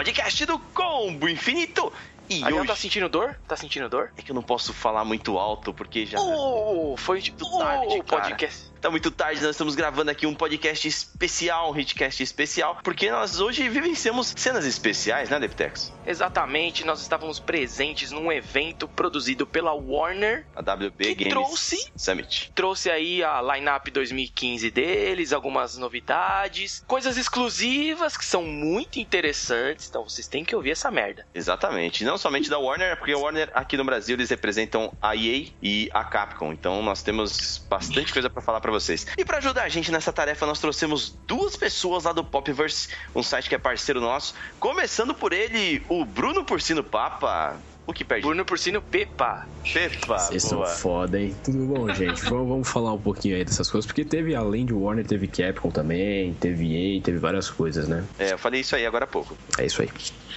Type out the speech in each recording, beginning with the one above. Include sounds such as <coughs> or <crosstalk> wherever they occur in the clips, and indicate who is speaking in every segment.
Speaker 1: podcast do Combo Infinito. E
Speaker 2: Ariel
Speaker 1: hoje...
Speaker 2: tá sentindo dor? Tá sentindo dor?
Speaker 1: É que eu não posso falar muito alto, porque já...
Speaker 2: Oh, foi
Speaker 1: Muito tarde,
Speaker 2: o
Speaker 1: cara.
Speaker 2: podcast.
Speaker 1: Tá muito tarde, nós estamos gravando aqui um podcast especial, um hitcast especial, porque nós hoje vivenciamos cenas especiais, né, Deptex?
Speaker 2: Exatamente, nós estávamos presentes num evento produzido pela Warner.
Speaker 1: A WB Games
Speaker 2: trouxe-
Speaker 1: Summit.
Speaker 2: Trouxe aí a lineup 2015 deles, algumas novidades, coisas exclusivas que são muito interessantes. Então vocês têm que ouvir essa merda.
Speaker 1: Exatamente. Não somente da Warner, porque a Warner aqui no Brasil eles representam a EA e a Capcom. Então nós temos bastante coisa pra falar pra vocês. E pra ajudar a gente nessa tarefa, nós trouxemos duas pessoas lá do Popverse, um site que é parceiro nosso. Começando por ele, o Bruno Porcino Papa. O que perde?
Speaker 2: Bruno Porcino Pepa.
Speaker 1: Pepa.
Speaker 3: Vocês são
Speaker 1: boa.
Speaker 3: foda, hein? Tudo bom, <laughs> gente? vamos, vamos falar um pouquinho aí dessas coisas, porque teve, além de Warner, teve Capcom também, teve EA, teve várias coisas, né?
Speaker 1: É, eu falei isso aí agora há pouco.
Speaker 3: É isso aí.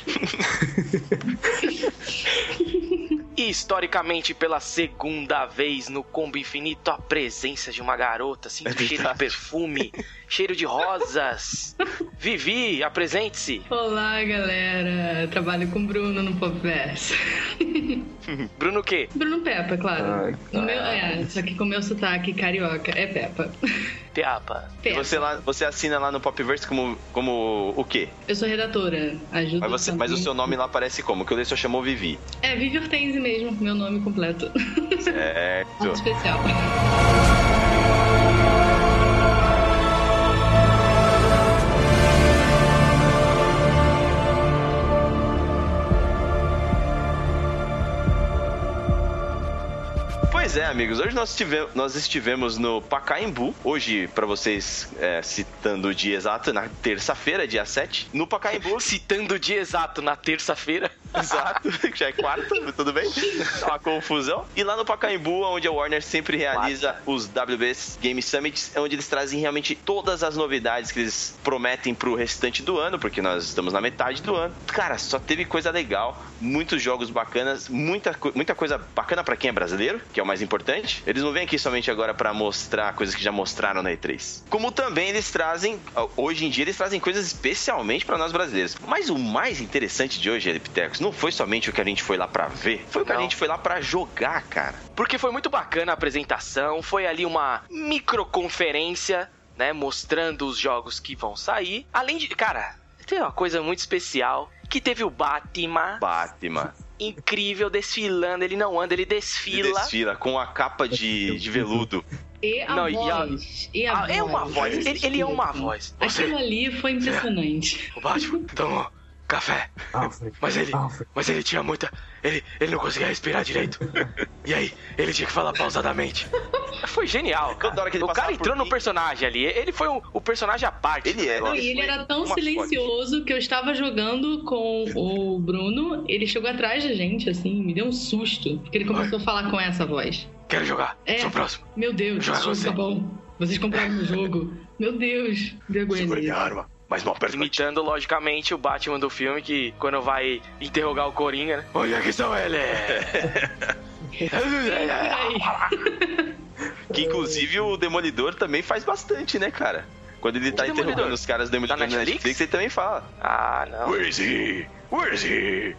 Speaker 3: <laughs>
Speaker 2: E historicamente, pela segunda vez no Combo Infinito, a presença de uma garota, assim,
Speaker 1: É
Speaker 2: cheiro de perfume, <laughs> cheiro de rosas. <laughs> Vivi, apresente-se.
Speaker 4: Olá, galera. Eu trabalho com o Bruno no Popverse. <laughs>
Speaker 2: Bruno o quê?
Speaker 4: Bruno Peppa, claro.
Speaker 3: Ai,
Speaker 4: O meu, é, só que com o meu sotaque carioca é Peppa. <laughs>
Speaker 2: Peapa.
Speaker 1: E
Speaker 4: Peppa.
Speaker 1: você, lá, você assina lá no Popverse como, como o quê?
Speaker 4: Eu sou redatora. Ajudo
Speaker 1: Mas, você, mas o seu nome lá parece como? Que eu só chamou Vivi.
Speaker 4: É Vivi Hortense mesmo, meu nome completo. Muito
Speaker 1: Certo.
Speaker 4: especial.
Speaker 1: Pois é, amigos. Hoje nós, tive- nós estivemos no Pacaembu. Hoje, pra vocês, é, citando o dia exato, na terça-feira, dia 7. No Pacaembu.
Speaker 2: Citando o dia exato na terça-feira. <laughs>
Speaker 1: Exato, já é quarta, mas tudo bem. É uma confusão. E lá no Pacaembu, onde a Warner sempre realiza os WBs Game Summits, é onde eles trazem realmente todas as novidades que eles prometem pro restante do ano, porque nós estamos na metade do ano. Cara, só teve coisa legal, muitos jogos bacanas, muita, muita coisa bacana pra quem é brasileiro, que é o mais importante. Eles não vêm aqui somente agora pra mostrar coisas que já mostraram na E3. Como também eles trazem, hoje em dia, eles trazem coisas especialmente pra nós brasileiros. Mas o mais interessante de hoje, Epitecos, não foi somente o que a gente foi lá pra ver, foi o que a gente foi lá pra jogar, cara.
Speaker 2: Porque foi muito bacana a apresentação, foi ali uma microconferência, né, mostrando os jogos que vão sair. Além de, cara, tem uma coisa muito especial, que teve o Batman,
Speaker 1: Batman.
Speaker 2: incrível, desfilando, ele não anda, ele
Speaker 1: Ele
Speaker 2: desfila.
Speaker 1: desfila com a capa de, de veludo.
Speaker 4: E a
Speaker 2: Não, e a-
Speaker 4: voz. E a
Speaker 2: Ah, é uma voz, ele, ele é uma voz. Você,
Speaker 4: Aquilo ali foi impressionante.
Speaker 2: o Batman, tomou café,
Speaker 3: Alfred,
Speaker 2: mas ele,
Speaker 3: Alfred.
Speaker 2: mas ele tinha muita, ele, ele não conseguia respirar direito. E aí, ele tinha que falar pausadamente. Foi genial, cara. O cara entrou no personagem ali, ele foi o, o personagem à parte.
Speaker 1: Ele é.
Speaker 4: Não, e ele era tão silencioso que eu estava jogando com o Bruno, ele chegou atrás da gente, assim, me deu um susto, porque ele começou a falar com essa voz.
Speaker 2: Quero jogar,
Speaker 4: É.
Speaker 2: sou o próximo.
Speaker 4: Meu Deus,
Speaker 2: Joga
Speaker 4: esse jogo
Speaker 2: você.
Speaker 4: tá bom. Vocês compraram o jogo. Meu Deus, vergonha dele.
Speaker 1: arma, mas não aperta
Speaker 2: Imitando, logicamente, o Batman do filme, que quando vai interrogar o Coringa, né? Onde é que estão ele? <laughs>
Speaker 1: Que inclusive o Demolidor também faz bastante, né, cara? Quando ele tá
Speaker 2: O
Speaker 1: interrogando
Speaker 2: Demolidor?
Speaker 1: os caras do Demolidor
Speaker 2: Tá
Speaker 1: na Netflix?
Speaker 2: Netflix,
Speaker 1: ele também fala.
Speaker 2: ah, não.
Speaker 1: Where is he? Where is he?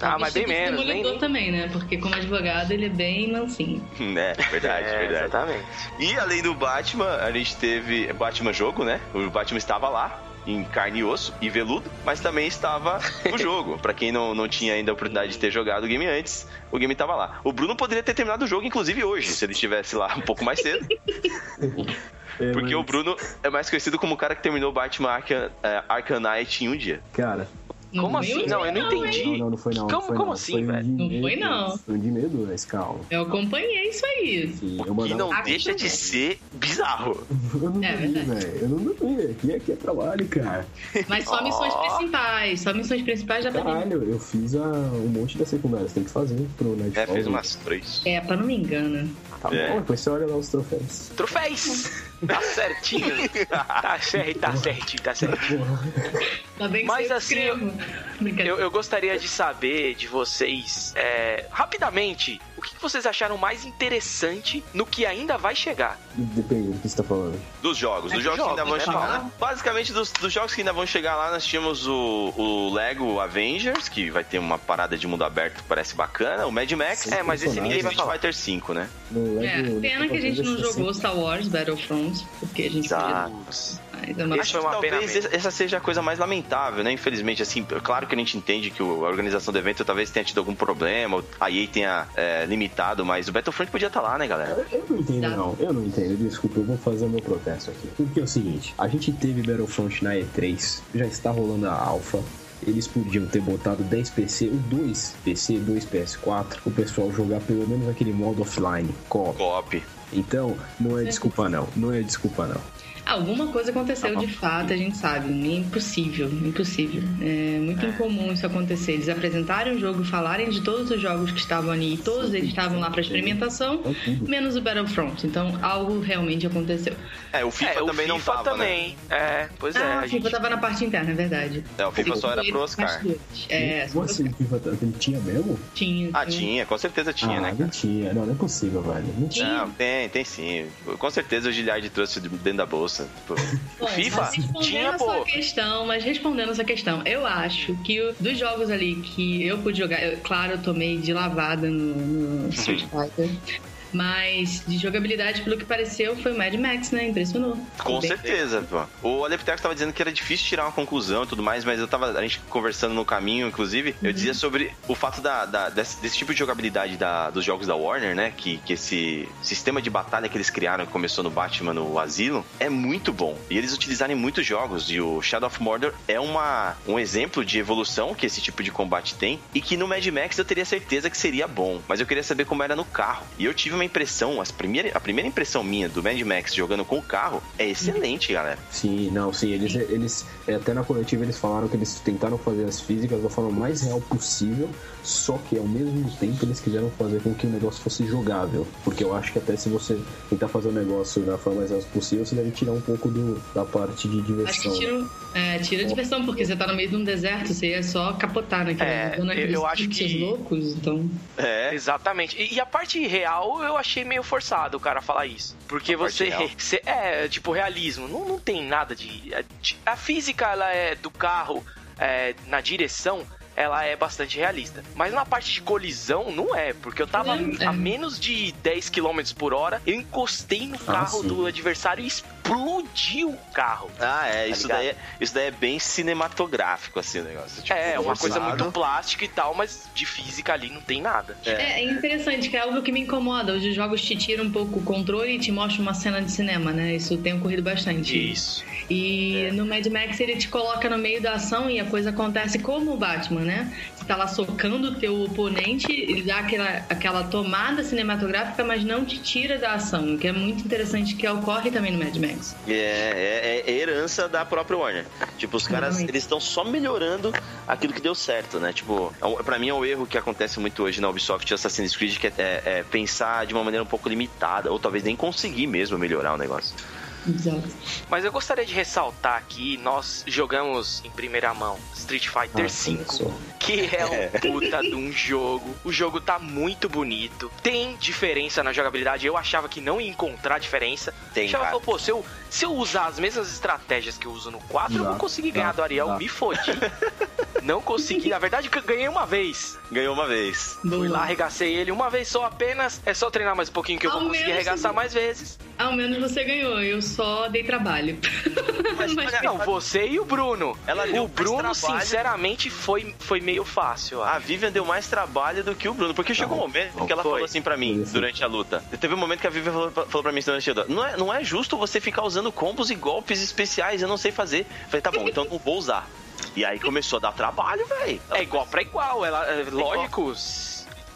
Speaker 2: Ah, mas bem menos, nem...
Speaker 4: Demolidor
Speaker 2: nem...
Speaker 4: também, né? Porque como advogado ele é bem mansinho.
Speaker 1: É, verdade,
Speaker 2: É,
Speaker 1: verdade.
Speaker 2: exatamente.
Speaker 1: E além do Batman, a gente teve Batman jogo, né? O Batman estava lá. Em carne e osso e veludo, mas também estava o <laughs> jogo. Pra quem não, não tinha ainda a oportunidade de ter jogado o game antes, o game estava lá. O Bruno poderia ter terminado o jogo, inclusive hoje, se ele estivesse lá um pouco mais cedo. <laughs>
Speaker 3: É,
Speaker 1: Porque
Speaker 3: mas,
Speaker 1: o Bruno é mais conhecido como o cara que terminou Batman Arkham, é, Arkham Knight em um dia.
Speaker 3: Cara,
Speaker 2: Como
Speaker 4: foi
Speaker 2: assim? Não, eu não entendi.
Speaker 3: não, não, não foi não.
Speaker 2: Como-
Speaker 3: não foi,
Speaker 2: como
Speaker 3: não.
Speaker 2: assim,
Speaker 3: foi um
Speaker 2: velho?
Speaker 4: Não foi, não.
Speaker 3: Foi um de medo, mas calma.
Speaker 4: Eu acompanhei isso aí.
Speaker 3: Sim, eu
Speaker 1: E não deixa de ser bizarro.
Speaker 3: Eu não
Speaker 4: É
Speaker 3: dormi,
Speaker 4: verdade.
Speaker 3: velho. Eu não dormi. Aqui, aqui é trabalho, cara.
Speaker 4: Mas só missões principais. Só missões principais já pra
Speaker 3: Caralho, eu fiz a, um monte das secundárias. Tem que fazer pro Nightfall.
Speaker 1: É, fez umas três.
Speaker 4: É, pra não me engano.
Speaker 3: Tá
Speaker 1: É.
Speaker 3: bom, depois você olha lá os troféus.
Speaker 2: Troféus! <laughs> Tá certinho. Tá certo, tá certinho, tá certinho.
Speaker 4: Tá
Speaker 2: Mas
Speaker 4: eu
Speaker 2: assim. Eu, eu gostaria de saber de vocês, é, rapidamente, o que vocês acharam mais interessante no que ainda vai chegar?
Speaker 3: Depende do que você tá falando.
Speaker 1: Dos jogos,
Speaker 2: É
Speaker 1: dos
Speaker 2: dos
Speaker 1: jogos, que ainda vão
Speaker 2: jogos, né?
Speaker 1: chegar. Basicamente, dos, dos jogos que ainda vão chegar lá, nós tínhamos o, o Lego Avengers, que vai ter uma parada de mundo aberto que parece bacana, o Mad Max.
Speaker 3: Sim,
Speaker 2: É, mas esse ninguém vai falar.
Speaker 1: Fighter 5, né?
Speaker 3: No
Speaker 4: É,
Speaker 3: Lego-
Speaker 4: pena que a gente não
Speaker 3: Lego
Speaker 4: jogou Star Wars Battlefront, porque a gente
Speaker 1: Exato.
Speaker 4: podia. Mas
Speaker 1: Talvez
Speaker 2: mesmo.
Speaker 1: essa seja a coisa mais lamentável, né? Infelizmente, assim, claro que a gente entende que a organização do evento talvez tenha tido algum problema, a EA tenha é, limitado, mas o Battlefront podia estar lá, né, galera?
Speaker 3: Eu não entendo,
Speaker 4: Tá.
Speaker 3: não. Eu não entendo. Desculpa, eu vou fazer o meu protesto aqui. Porque é o seguinte: a gente teve Battlefront na E3, já está rolando a Alpha. Eles podiam ter botado 10 PC, o 2 PC, 2 PS4, o pessoal jogar pelo menos aquele modo offline, co
Speaker 1: Co-op.
Speaker 3: Então, não é desculpa, não. Não é desculpa, não.
Speaker 4: Alguma coisa aconteceu de fato, a gente sabe. É impossível, impossível. É muito incomum isso acontecer. Eles apresentarem o jogo, falarem de todos os jogos que estavam ali, e todos eles estavam lá para experimentação,
Speaker 3: É
Speaker 4: menos o Battlefront. Então, algo realmente aconteceu.
Speaker 1: É, o FIFA
Speaker 2: é,
Speaker 1: também
Speaker 2: o
Speaker 1: não
Speaker 2: FIFA
Speaker 1: tava, né?
Speaker 2: também. É, pois é.
Speaker 4: ah,
Speaker 2: a
Speaker 4: o
Speaker 2: gente...
Speaker 4: FIFA tava na parte interna, é verdade.
Speaker 1: É, o FIFA só era pro Oscar.
Speaker 4: É,
Speaker 3: Como assim, FIFA tá- ele tinha mesmo?
Speaker 4: tinha.
Speaker 1: Ah, tinha, com certeza tinha,
Speaker 3: ah,
Speaker 1: né, cara?
Speaker 3: mentira. Não, não é possível, velho. Mentira.
Speaker 1: Não, tem, tem sim. Com certeza o Giliard trouxe dentro da bolsa. Tipo, <laughs>
Speaker 4: Bom,
Speaker 2: FIFA
Speaker 4: mas respondendo
Speaker 2: tinha,
Speaker 4: a
Speaker 2: pô.
Speaker 4: sua questão, mas respondendo essa questão, eu acho que o- dos jogos ali que eu pude jogar, eu- claro, eu tomei de lavada no, no Street Fighter. Mas de jogabilidade, pelo que pareceu, foi o Mad Max, né? Impressionou.
Speaker 1: Com
Speaker 4: Bem-
Speaker 1: certeza, pô. O Aleptex tava dizendo que era difícil tirar uma conclusão e tudo mais, mas eu tava, a gente conversando no caminho, inclusive, eu dizia sobre o fato da, da- desse, desse tipo de jogabilidade da- dos jogos da Warner, né? Que, que esse sistema de batalha que eles criaram, que começou no Batman, no Asylum, é muito bom. E eles utilizarem muitos jogos. E o Shadow of Mordor é uma, um exemplo de evolução que esse tipo de combate tem. E que no Mad Max eu teria certeza que seria bom. Mas eu queria saber como era no carro. E eu tive uma impressão, as primeira, a primeira impressão minha do Mad Max jogando com o carro é excelente, galera.
Speaker 3: Sim, não, sim, eles, eles é, até na coletiva eles falaram que eles tentaram fazer as físicas da forma mais real possível, só que ao mesmo tempo eles quiseram fazer com que o negócio fosse jogável, porque eu acho que até se você tentar fazer o negócio da forma mais real possível, você deve tirar um pouco do, da parte de
Speaker 4: Acho que
Speaker 3: diversão.
Speaker 4: tira, é, tira a diversão, porque você tá no meio de um deserto, você ia só capotar naquele
Speaker 2: É,
Speaker 4: aqueles
Speaker 2: eu acho que-
Speaker 4: loucos, então.
Speaker 1: É,
Speaker 2: Exatamente. E, e a parte real eu achei meio forçado o cara falar isso. Porque
Speaker 1: A
Speaker 2: você, É, tipo, realismo. Não, não tem nada de. de- A física ela é do carro é, na direção. Ela é bastante realista. Mas na parte de colisão, não é. Porque eu tava
Speaker 4: É, é.
Speaker 2: a menos de 10 km por hora. Eu encostei no carro
Speaker 3: sim.
Speaker 2: do adversário e explodiu o carro.
Speaker 1: Ah, é, isso
Speaker 2: ligado?
Speaker 1: daí é, isso daí é bem cinematográfico, assim, o negócio. Tipo,
Speaker 2: é, uma coisa muito plástica e tal, mas de física ali não tem nada.
Speaker 4: É, é interessante, que é algo que me incomoda. Os jogos te tiram um pouco o controle e te mostram uma cena de cinema, né? Isso tem ocorrido bastante.
Speaker 2: Isso.
Speaker 4: E no Mad Max ele te coloca no meio da ação e a coisa acontece como o Batman, né? Você tá lá socando o teu oponente, ele dá aquela, aquela tomada cinematográfica, mas não te tira da ação, o que é muito interessante que ocorre também no Mad Max.
Speaker 1: É, é, é herança da própria Warner. Tipo, os caras, eles estão só melhorando aquilo que deu certo, né? Tipo, é pra mim é um erro que acontece muito hoje na Ubisoft Assassin's Creed, que é, é- é pensar de uma maneira um pouco limitada, ou talvez nem conseguir mesmo melhorar o negócio.
Speaker 4: Exato.
Speaker 2: Mas eu gostaria de ressaltar aqui, nós jogamos em primeira mão Street Fighter
Speaker 3: Ah,
Speaker 2: V,
Speaker 3: começou.
Speaker 2: que é um <laughs> puta de um jogo. O jogo tá muito bonito, tem diferença na jogabilidade. Eu achava que não ia encontrar diferença.
Speaker 1: Tem,
Speaker 2: achava,
Speaker 1: cara.
Speaker 2: pô, se eu, se eu usar as mesmas estratégias que eu uso no 4, eu
Speaker 3: Dá,
Speaker 2: vou conseguir
Speaker 3: dá,
Speaker 2: ganhar do Ariel.
Speaker 3: dá.
Speaker 2: Me fodi. não consegui. Na verdade, eu ganhei uma vez.
Speaker 1: Ganhou uma vez.
Speaker 2: Fui lá, arregacei ele uma vez só apenas. É só treinar mais um pouquinho que eu
Speaker 4: Ao
Speaker 2: vou conseguir arregaçar
Speaker 4: se-
Speaker 2: mais vezes.
Speaker 4: Ao menos você ganhou, eu só dei trabalho.
Speaker 1: Mas, <laughs>
Speaker 4: Mas-
Speaker 2: Não, você e o Bruno.
Speaker 1: Ela deu
Speaker 2: o Bruno, sinceramente, foi, foi meio fácil.
Speaker 1: A Vivian deu mais trabalho do que o Bruno, porque chegou um momento que ela
Speaker 2: Foi.
Speaker 1: falou assim pra mim
Speaker 3: Foi.
Speaker 1: durante a luta. Teve um momento que a Vivian falou, falou pra mim durante a luta: não é, não é justo você ficar usando combos e golpes especiais, eu não sei fazer. Eu falei, tá bom, então não vou usar. E aí começou a dar trabalho, velho.
Speaker 2: É igual pra igual. Ela, é, lógico,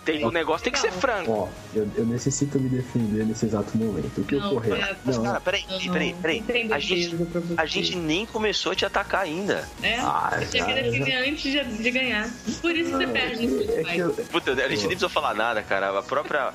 Speaker 2: tem, o negócio tem que ser franco.
Speaker 3: Ó, eu, eu necessito me defender nesse exato momento. O que
Speaker 4: Não,
Speaker 3: ocorreu?
Speaker 4: é,
Speaker 3: Não,
Speaker 1: cara, peraí,
Speaker 4: Não,
Speaker 1: peraí, peraí.
Speaker 4: não tem
Speaker 1: A gente, a gente nem começou a te atacar ainda.
Speaker 4: É,
Speaker 3: Ah,
Speaker 4: você tinha que defender antes de, de ganhar. Por isso você perde
Speaker 3: é que eu,
Speaker 4: Fighter.
Speaker 1: Puta, a gente nem precisou falar nada, cara. A própria,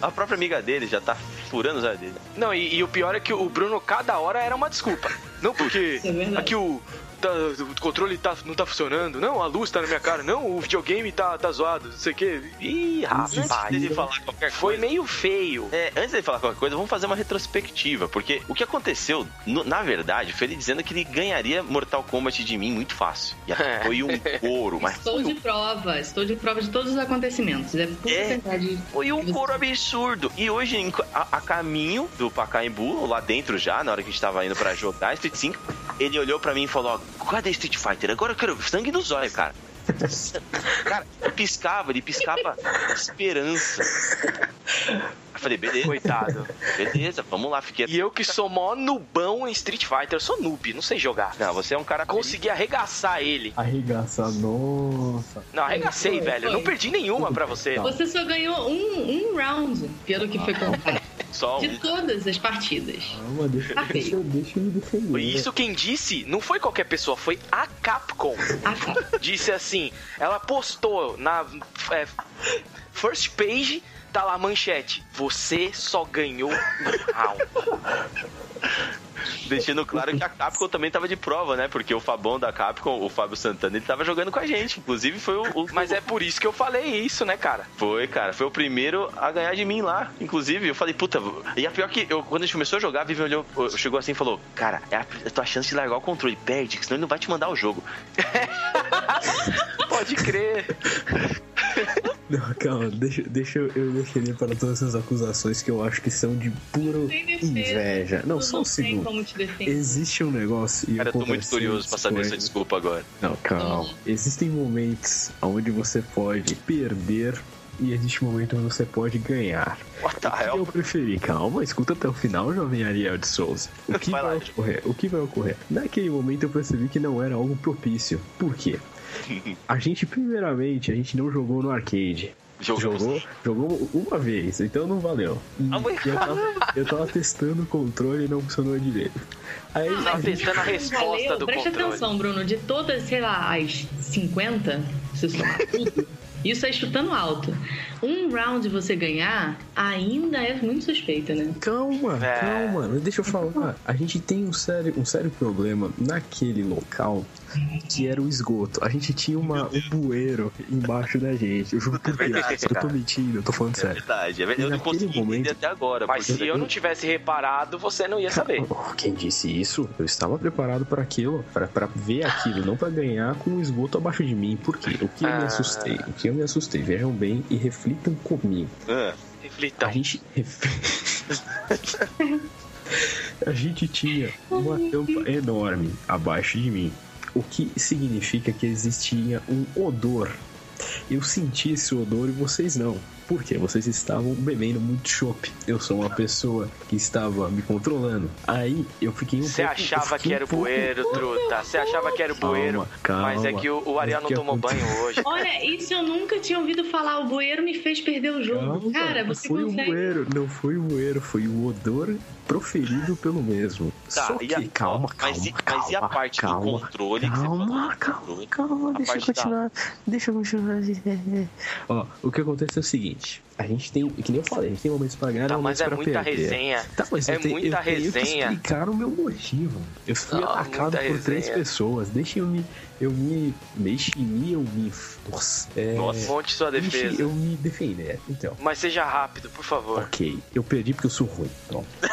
Speaker 1: a própria amiga dele já tá furando os olhos dele.
Speaker 2: Não, e, e o pior é que o Bruno, cada hora, era uma desculpa. Não porque
Speaker 4: Isso é verdade.
Speaker 2: aqui o. tá, o controle tá, não tá funcionando. Não, a luz tá na minha cara. Não, o videogame tá, tá zoado. Não sei o que. Ih, rapaz.
Speaker 1: Antes de falar qualquer
Speaker 2: Foi
Speaker 1: coisa.
Speaker 2: meio feio.
Speaker 1: É, antes de falar qualquer coisa, vamos fazer uma retrospectiva, porque o que aconteceu, no- na verdade, foi ele dizendo que ele ganharia Mortal Kombat de mim muito fácil. E <laughs> foi um couro, mas
Speaker 4: Estou
Speaker 1: foi
Speaker 4: de
Speaker 1: um,
Speaker 4: prova, estou de prova de todos os acontecimentos. É pura
Speaker 1: É.
Speaker 4: verdade.
Speaker 1: foi um couro absurdo. E hoje, em- a, a caminho do Pacaembu, lá dentro já, na hora que a gente tava indo pra jogar Street 5, ele olhou pra mim e falou, ó, cadê Street Fighter? Agora eu quero sangue no zóio, cara. <laughs> cara, ele piscava, ele piscava esperança. Eu falei, beleza,
Speaker 2: Coitado.
Speaker 1: beleza, vamos lá, fiquei...
Speaker 2: E eu que sou mó nubão em Street Fighter. Eu sou noob, não sei jogar.
Speaker 1: Não, você é um cara...
Speaker 2: Consegui arregaçar ele.
Speaker 3: Arregaçar, nossa.
Speaker 2: Não, arregacei,
Speaker 4: Foi,
Speaker 2: velho. Eu não
Speaker 4: foi.
Speaker 2: perdi nenhuma pra você.
Speaker 4: Você só ganhou um, um round, pelo que foi contado.
Speaker 1: Só
Speaker 4: De
Speaker 1: um...
Speaker 4: todas as partidas.
Speaker 3: Calma, deixa,
Speaker 4: Tá
Speaker 3: deixa, deixa eu me defender.
Speaker 2: Isso quem disse não foi qualquer pessoa, foi a Capcom.
Speaker 4: Ah, tá.
Speaker 2: Disse assim, ela postou na é, first page, tá lá a manchete. Você só ganhou um round. <laughs> <laughs>
Speaker 1: Deixando claro que a Capcom também tava de prova, né? Porque o Fabão da Capcom, o Fábio Santana, ele tava jogando com a gente. Inclusive foi o... o-
Speaker 2: Mas é por isso que eu falei isso, né, cara?
Speaker 1: Foi, cara. Foi o primeiro a ganhar de mim lá. Inclusive, eu falei, puta. E a pior que eu, quando a gente começou a jogar, a Vivian olhou, chegou assim e falou: Cara, é a, a tua chance de largar o controle. Perde, que senão ele não vai te mandar o jogo. <laughs>
Speaker 2: Pode crer. <laughs>
Speaker 3: Não, calma, deixa, deixa eu, eu defender para todas essas acusações que eu acho que são de puro inveja. Não, só um segundo. Existe um negócio. E
Speaker 1: Cara, eu tô muito curioso pra saber essa desculpa agora.
Speaker 3: Não, calma. Existem momentos onde você pode perder e existe um momento onde você pode ganhar.
Speaker 1: What the
Speaker 3: O que eu
Speaker 1: hell?
Speaker 3: preferi? Calma, escuta até o final, jovem Ariel de Souza. O <laughs> que
Speaker 1: Vai
Speaker 3: vai, ocorrer? O que vai ocorrer? Naquele momento eu percebi que não era algo propício. Por quê? <laughs> A gente, primeiramente, a gente não jogou no arcade.
Speaker 1: Jogamos.
Speaker 3: Jogou, jogou uma vez, então não valeu.
Speaker 1: Ah,
Speaker 3: eu, tava, <laughs> eu tava testando o controle e não funcionou direito. Aí
Speaker 4: Ah,
Speaker 3: a gente
Speaker 2: testando a <laughs> resposta
Speaker 4: Valeu.
Speaker 2: do
Speaker 4: Presta
Speaker 2: controle.
Speaker 4: atenção, Bruno. De todas, sei lá, as 50, se somar tudo, isso é chutando alto. Um round você ganhar ainda é muito suspeito, né?
Speaker 3: Calma,
Speaker 2: É.
Speaker 3: calma, deixa eu falar. A gente tem um sério, um sério problema naquele local que era o esgoto. A gente tinha uma, um bueiro embaixo da gente. Eu juro por Deus, eu tô mentindo, eu tô falando
Speaker 1: É
Speaker 3: sério.
Speaker 1: verdade. é verdade. Eu não
Speaker 3: Naquele
Speaker 1: consegui
Speaker 3: momento-
Speaker 1: entender até agora.
Speaker 2: Mas se eu não tivesse reparado, você não ia saber.
Speaker 3: Quem disse isso? Eu estava preparado para aquilo, para para ver aquilo, não para ganhar com o esgoto abaixo de mim. Por quê? O que eu me
Speaker 2: Ah.
Speaker 3: assustei? O que eu me assustei? Vejam bem e reflitam comigo.
Speaker 1: Ah,
Speaker 2: Reflitão.
Speaker 3: A gente. <laughs> a gente tinha uma tampa enorme abaixo de mim. O que significa que existia um odor. Eu senti esse odor e vocês não. Por quê? Vocês estavam bebendo muito chopp. Eu sou uma pessoa que estava me controlando. Aí eu fiquei um
Speaker 2: Você
Speaker 3: pouco.
Speaker 2: achava que era
Speaker 3: um
Speaker 2: o
Speaker 3: pouco-
Speaker 2: bueiro, truta. Você achava que era o
Speaker 3: Calma,
Speaker 2: bueiro.
Speaker 3: calma.
Speaker 2: Mas é que o, o Ariel
Speaker 3: O
Speaker 2: não
Speaker 3: que
Speaker 2: tomou
Speaker 3: aconteceu?
Speaker 2: banho hoje.
Speaker 4: Olha, isso eu nunca tinha ouvido falar. O bueiro me fez perder o jogo.
Speaker 3: Calma,
Speaker 4: Cara,
Speaker 3: não
Speaker 4: você
Speaker 3: foi
Speaker 4: consegue.
Speaker 3: o bueiro, não foi o bueiro, foi o odor proferido pelo mesmo.
Speaker 1: Tá,
Speaker 3: Só que,
Speaker 1: a-
Speaker 3: calma, calma,
Speaker 1: mas e-
Speaker 3: calma,
Speaker 1: mas e a parte do
Speaker 3: calma,
Speaker 1: controle que você falou?
Speaker 3: Calma, calma,
Speaker 1: Controle.
Speaker 3: calma,
Speaker 1: A
Speaker 3: deixa eu
Speaker 1: da-
Speaker 3: continuar, deixa eu continuar. <laughs> Ó, o que acontece é o seguinte, Cage a gente tem, que nem eu falei, a gente tem momentos pra ganhar
Speaker 2: Tá,
Speaker 3: momentos
Speaker 2: mas é
Speaker 3: pra
Speaker 2: muita
Speaker 3: perder.
Speaker 2: resenha.
Speaker 3: Tá, mas
Speaker 2: É
Speaker 3: eu tenho,
Speaker 2: muita
Speaker 3: eu tenho que
Speaker 2: resenha.
Speaker 3: explicar o meu motivo. Eu fui
Speaker 2: Não,
Speaker 3: atacado por três
Speaker 2: resenha.
Speaker 3: pessoas. Deixa eu me. Eu me. Deixe me eu me. Nossa. É,
Speaker 1: Nossa.
Speaker 2: Monte sua
Speaker 3: deixe
Speaker 2: defesa.
Speaker 3: eu me defender. Então.
Speaker 2: Mas seja rápido, por favor.
Speaker 3: Ok, eu perdi porque eu sou ruim. Pronto. <laughs>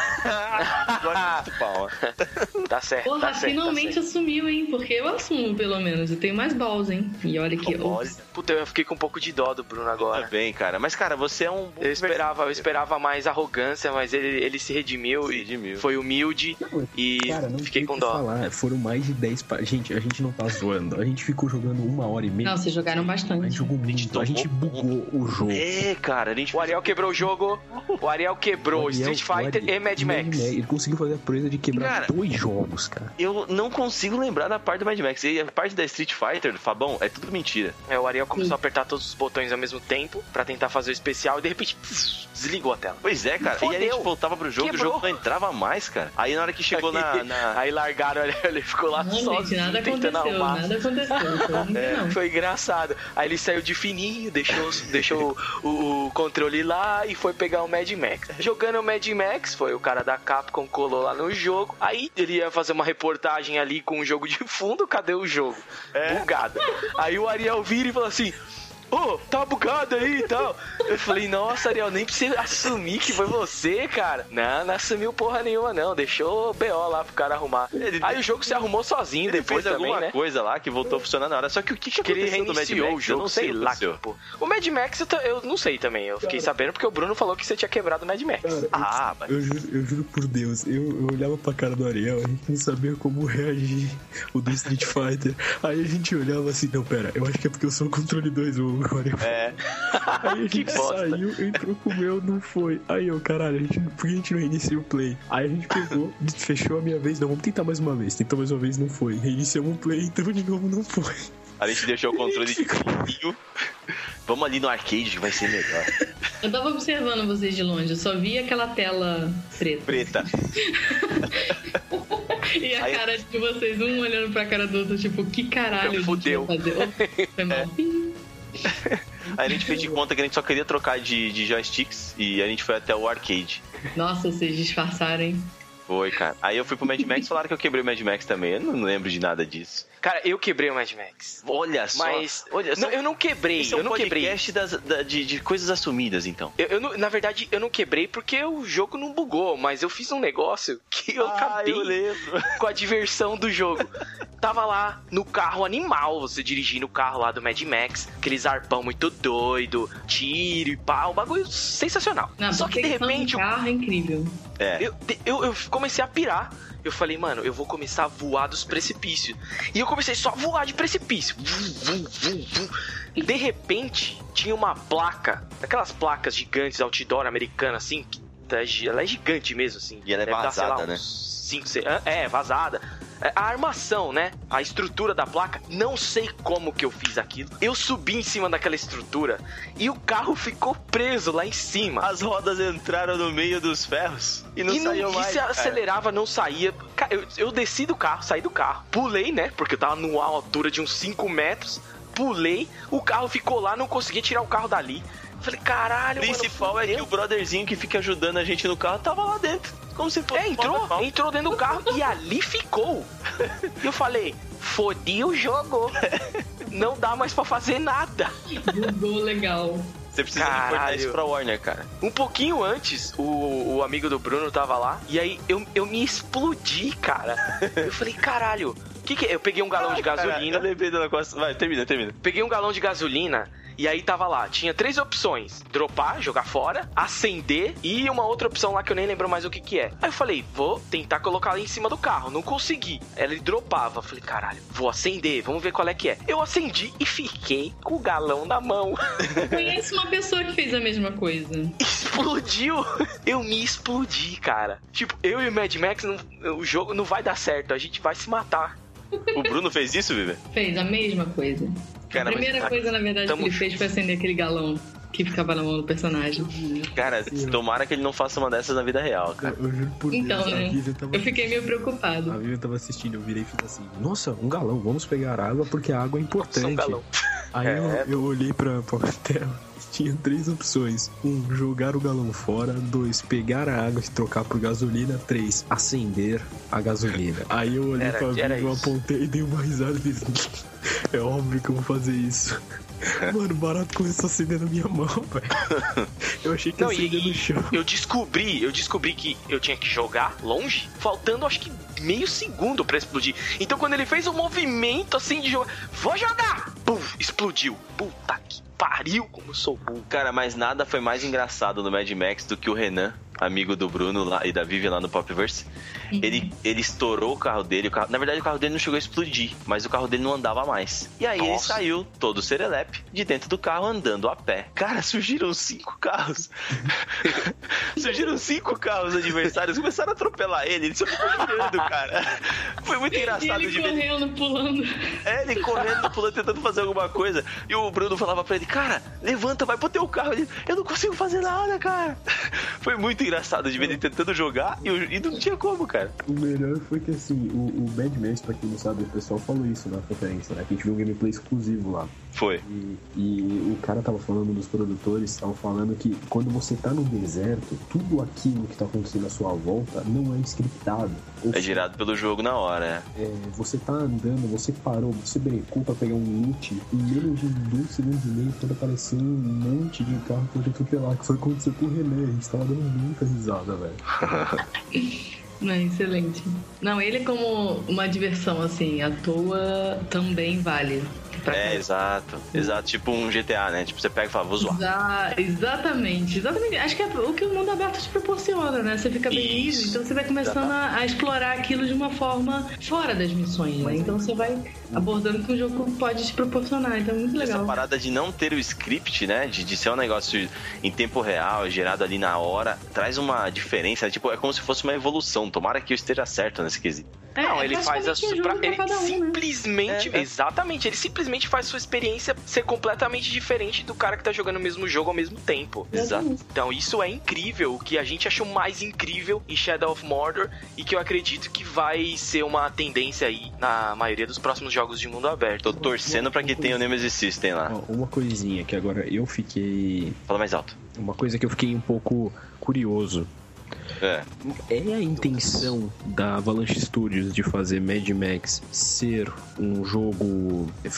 Speaker 2: Tá certo,
Speaker 4: Porra,
Speaker 2: tá certo.
Speaker 4: finalmente
Speaker 2: tá certo.
Speaker 4: assumiu, hein? Porque eu assumo, pelo menos. Eu tenho mais balls, hein? E olha que.
Speaker 1: Olha,
Speaker 2: Puta, eu fiquei com um pouco de dó do Bruno agora.
Speaker 1: tá bem, cara. Mas, cara, você é um bom
Speaker 2: Eu esperava, eu esperava mais arrogância, mas ele, ele se redimiu
Speaker 1: Se
Speaker 2: e
Speaker 1: redimiu.
Speaker 2: foi humilde e
Speaker 3: Cara, não
Speaker 2: fiquei com dó.
Speaker 3: falar. Foram mais de 10 pa... Gente, a gente não tá zoando. A gente ficou jogando uma hora e meia.
Speaker 4: Não, vocês jogaram
Speaker 3: a gente
Speaker 4: bastante.
Speaker 3: jogou
Speaker 1: A gente.
Speaker 3: A gente bugou o jogo.
Speaker 1: É, cara, a gente
Speaker 2: O Ariel quebrou o jogo. O Ariel quebrou
Speaker 3: O Ariel-
Speaker 2: Street Fighter
Speaker 3: o Ariel-
Speaker 2: e Mad Max.
Speaker 3: Ele conseguiu fazer a proeza de quebrar
Speaker 1: Cara,
Speaker 3: dois jogos, cara.
Speaker 1: Eu não consigo lembrar da parte do Mad Max. E a parte da Street Fighter, Fabão, é tudo mentira.
Speaker 2: É, o Ariel começou a apertar todos os botões ao mesmo tempo pra tentar fazer o especial e de repente pss, desligou a tela.
Speaker 1: Pois é, cara.
Speaker 2: Fodeu.
Speaker 1: E aí a gente voltava pro jogo e o jogo não entrava mais, cara. Aí na hora que chegou na. na-
Speaker 2: Aí largaram ele, ele ficou lá
Speaker 4: Não, gente,
Speaker 2: sozinho
Speaker 4: nada
Speaker 2: tentando
Speaker 4: aconteceu,
Speaker 2: arrumar.
Speaker 4: nada aconteceu. Não, <laughs>
Speaker 2: É,
Speaker 4: não.
Speaker 2: Foi engraçado. Aí ele saiu de fininho, deixou, deixou o, o controle lá e foi pegar o Mad Max. Jogando o Mad Max, foi o cara da Capcom colou lá no jogo. Aí ele ia fazer uma reportagem ali com o jogo de fundo, cadê o jogo? Bugado. Aí o Ariel vira e fala assim. Ô, tá bugado aí e tal. Eu falei, nossa, Ariel, nem precisa assumir que foi você, cara. Não, não assumiu porra nenhuma, não. Deixou o BO lá pro cara arrumar. Aí o jogo se arrumou sozinho
Speaker 1: Ele
Speaker 2: depois
Speaker 1: fez
Speaker 2: também,
Speaker 1: alguma
Speaker 2: né?
Speaker 1: coisa lá que voltou a funcionar na hora. Só que o que, que
Speaker 2: que ele
Speaker 1: aconteceu no Mad
Speaker 2: reiniciou
Speaker 1: Max?
Speaker 2: o jogo,
Speaker 1: eu não
Speaker 2: sei,
Speaker 1: sei,
Speaker 2: lá. Que, pô. O Mad Max eu, eu não sei também. Eu fiquei sabendo porque o Bruno falou que você tinha quebrado o Mad Max.
Speaker 3: Cara, eu-
Speaker 1: Ah, mas
Speaker 3: Eu juro, eu juro por Deus, eu, eu olhava pra cara do Ariel, a gente não sabia como reagir o do Street Fighter. Aí a gente olhava assim, não, pera, eu acho que é porque eu sou o controle 2, Ariel.
Speaker 1: É. <laughs>
Speaker 3: Aí a
Speaker 2: Que
Speaker 3: gente
Speaker 2: bosta.
Speaker 3: saiu, entrou com o meu, não foi. Aí eu, caralho, a gente, por que a gente não reinicia o play? Aí a gente pegou, <laughs> fechou a minha vez, não, vamos tentar mais uma vez. Tentou mais uma vez, não foi. Reiniciamos o play, então de novo não foi.
Speaker 1: A gente deixou o controle de fininho. Vamos ali no arcade que vai ser melhor.
Speaker 4: Eu tava observando vocês de longe, eu só vi aquela tela preta.
Speaker 1: Preta. <laughs>
Speaker 4: E a
Speaker 1: Aí-
Speaker 4: cara de vocês, um olhando pra cara do outro, tipo, que caralho
Speaker 2: Fudeu.
Speaker 4: fazer? Oh, foi mal. <laughs>
Speaker 1: Aí a gente fez de conta que a gente só queria trocar de, de joysticks e a gente foi até o arcade.
Speaker 4: Nossa, vocês disfarçaram, hein?
Speaker 1: Foi, cara. Aí eu fui pro Mad Max e falaram que eu quebrei o Mad Max também. Eu não lembro de nada disso.
Speaker 2: Cara, eu quebrei o Mad Max.
Speaker 1: Olha só.
Speaker 2: Mas.
Speaker 1: olha só.
Speaker 2: Não, eu não quebrei,
Speaker 1: Esse é um
Speaker 2: eu não quebrei.
Speaker 1: das- da- de, de coisas assumidas, então.
Speaker 2: Eu, eu não- na verdade, eu não quebrei porque o jogo não bugou, mas eu fiz um negócio que eu acabei
Speaker 1: Ah, lembro. <laughs>
Speaker 2: com a diversão do jogo. Tava lá no carro animal, você dirigindo o carro lá do Mad Max, aqueles arpão muito doido, tiro e pau, bagulho sensacional.
Speaker 4: Não,
Speaker 2: Só que de repente
Speaker 4: do carro é incrível.
Speaker 1: É.
Speaker 2: eu, eu, eu comecei a pirar. Eu falei, mano, eu vou começar a voar dos precipícios. E eu comecei só a voar de precipício. Vum, vum, vum, vum. De repente, tinha uma placa, aquelas placas gigantes outdoor americana, assim, que ela é gigante mesmo, assim.
Speaker 1: E ela é
Speaker 2: Deve dar, sei lá,
Speaker 1: vazada, né?
Speaker 2: cinco, seis- É, vazada. É, A armação, né? A estrutura da placa, não sei como que eu fiz aquilo. Eu subi em cima daquela estrutura e o carro ficou preso lá em cima.
Speaker 1: As rodas entraram no meio dos ferros e não
Speaker 2: e não,
Speaker 1: saiu
Speaker 2: e
Speaker 1: mais.
Speaker 2: se
Speaker 1: cara.
Speaker 2: acelerava, não saía. Eu, eu desci do carro, saí do carro, pulei, né? Porque eu tava numa altura de uns 5 metros. Pulei, o carro ficou lá, não conseguia tirar o carro dali. Falei, caralho,
Speaker 1: O principal
Speaker 2: mano,
Speaker 1: é que o brotherzinho que fica ajudando a gente no carro tava lá dentro. Como se fosse
Speaker 2: É, entrou,
Speaker 1: normal.
Speaker 2: entrou dentro do carro e ali ficou. E eu falei, fodi o jogo. Não dá mais pra fazer nada.
Speaker 4: Bugou legal.
Speaker 1: Você precisa
Speaker 2: Caralho.
Speaker 1: isso pra Warner, cara.
Speaker 2: Um pouquinho antes, o, o amigo do Bruno tava lá. E aí eu, eu me explodi, cara. Eu falei, caralho. Que que é? Eu peguei um galão de
Speaker 1: Cara,
Speaker 2: gasolina.
Speaker 1: eu lembrei do negócio. Vai, termina, termina.
Speaker 2: Peguei um galão de gasolina e aí tava lá, tinha três opções: dropar, jogar fora, acender e uma outra opção lá que eu nem lembro mais o que que é. Aí eu falei, vou tentar colocar lá em cima do carro, não consegui. Ela dropava, falei, caralho, vou acender, vamos ver qual é que é. Eu acendi e fiquei com o galão na mão.
Speaker 4: Eu conheço uma pessoa que fez a mesma coisa. <laughs>
Speaker 2: Explodiu! Eu me explodi, cara. Tipo, eu e o Mad Max, não- o jogo não vai dar certo, a gente vai se matar.
Speaker 1: O Bruno fez isso, Viver?
Speaker 4: Fez a mesma coisa.
Speaker 1: Cara,
Speaker 4: a
Speaker 1: mas-
Speaker 4: primeira coisa, na verdade,
Speaker 2: Tamo
Speaker 4: que ele fez foi acender aquele galão que ficava na mão do personagem.
Speaker 1: Cara, tomara que ele não faça uma dessas na vida real, cara.
Speaker 3: Eu, eu juro por
Speaker 4: Então,
Speaker 3: Deus, a
Speaker 4: né?
Speaker 3: Vivian tava...
Speaker 4: Eu fiquei meio
Speaker 3: A
Speaker 4: preocupado.
Speaker 3: Vivian tava assistindo, eu virei e fiz assim, nossa, um galão, vamos pegar água porque a água é importante.
Speaker 2: Só um galão.
Speaker 3: Aí <laughs>
Speaker 2: É.
Speaker 3: eu, eu olhei pra, pra tela, tinha três opções. Um, jogar o galão fora. Dois, pegar a água e trocar por gasolina. Três, acender a gasolina. <laughs> Aí eu olhei
Speaker 2: Era-
Speaker 3: pra Vivian, eu apontei e dei uma risada e <laughs> fiz... É óbvio que eu vou fazer isso. <laughs> Mano, o barato começou a acender na minha mão, velho. <laughs> Eu achei que ia
Speaker 2: Não,
Speaker 3: acender no chão.
Speaker 2: Eu descobri, eu descobri que eu tinha que jogar longe, faltando acho que meio segundo pra explodir. Então quando ele fez um movimento assim de jogar, vou jogar! Pum, explodiu. Puta que pariu, como eu sou burro.
Speaker 1: Cara, mas nada foi mais engraçado no Mad Max do que o Renan amigo do Bruno lá, e da Vivi lá no Popverse. Uhum. Ele, ele estourou o carro dele. O carro, na verdade, o carro dele não chegou a explodir, mas o carro dele não andava mais. E aí Nossa. ele saiu todo serelepe de dentro do carro andando a pé. Cara, <laughs> surgiram cinco carros. <laughs> surgiram cinco carros adversários, começaram a atropelar ele. Ele só ficou girando, cara. <laughs> Foi muito engraçado
Speaker 4: e ele
Speaker 1: de
Speaker 4: ver. correndo, pulando.
Speaker 1: É, ele correndo, pulando, tentando fazer alguma coisa. E o Bruno falava pra ele, cara, levanta, vai pro teu carro. Ele, eu não consigo fazer nada, cara. Foi muito engraçado de ver ele tentando jogar e, e não tinha como, cara.
Speaker 3: O melhor foi que assim, o, o Bad Max, pra quem não sabe, o pessoal falou isso na conferência, né? Que a gente viu um gameplay exclusivo lá.
Speaker 1: Foi.
Speaker 3: E, e, o cara tava falando dos produtores, estavam falando que quando você tá no deserto, tudo aquilo que tá acontecendo à sua volta não é scriptado.
Speaker 1: Ou é girado pelo jogo na hora,
Speaker 3: é. é. Você tá andando, você parou, você brecou pra pegar um loot, em menos de dois segundos e meio quando apareceu um monte de carro pra te atropelar, que foi acontecer com o René. A gente tava dando muita risada, velho. <laughs>
Speaker 4: Não, excelente. Não, ele como uma diversão, assim, à toa também vale.
Speaker 1: É, exato. Exato. Tipo um GTA, né? Tipo, você pega e fala, vou zoar.
Speaker 4: Exa exatamente. Exatamente. Acho que é o que o mundo aberto te proporciona, né? Você fica bem livre, então você vai começando a, a, explorar aquilo de uma forma fora das missões, né? Então você vai abordando que o jogo pode te proporcionar. Então é muito legal.
Speaker 1: Essa parada de não ter o script, né? De, de ser um negócio em tempo real, gerado ali na hora, traz uma diferença. Tipo, é como se fosse uma evolução. Tomara que eu esteja certo nesse quesito.
Speaker 2: É, não, ele faz a sua. Ele um, né? simplesmente. Né? Exatamente, ele simplesmente faz sua experiência ser completamente diferente do cara que tá jogando o mesmo jogo ao mesmo tempo.
Speaker 1: Exato.
Speaker 2: Então isso é incrível. O que a gente achou mais incrível em Shadow of Mordor e que eu acredito que vai ser uma tendência aí na maioria dos próximos jogos de mundo aberto.
Speaker 1: Tô torcendo para que tenha o Nemesis System lá.
Speaker 3: Uma coisinha que agora eu fiquei.
Speaker 1: Fala mais alto.
Speaker 3: Uma coisa que eu fiquei um pouco curioso
Speaker 1: é.
Speaker 3: é a intenção da Avalanche Studios de fazer Mad Max ser um jogo. É,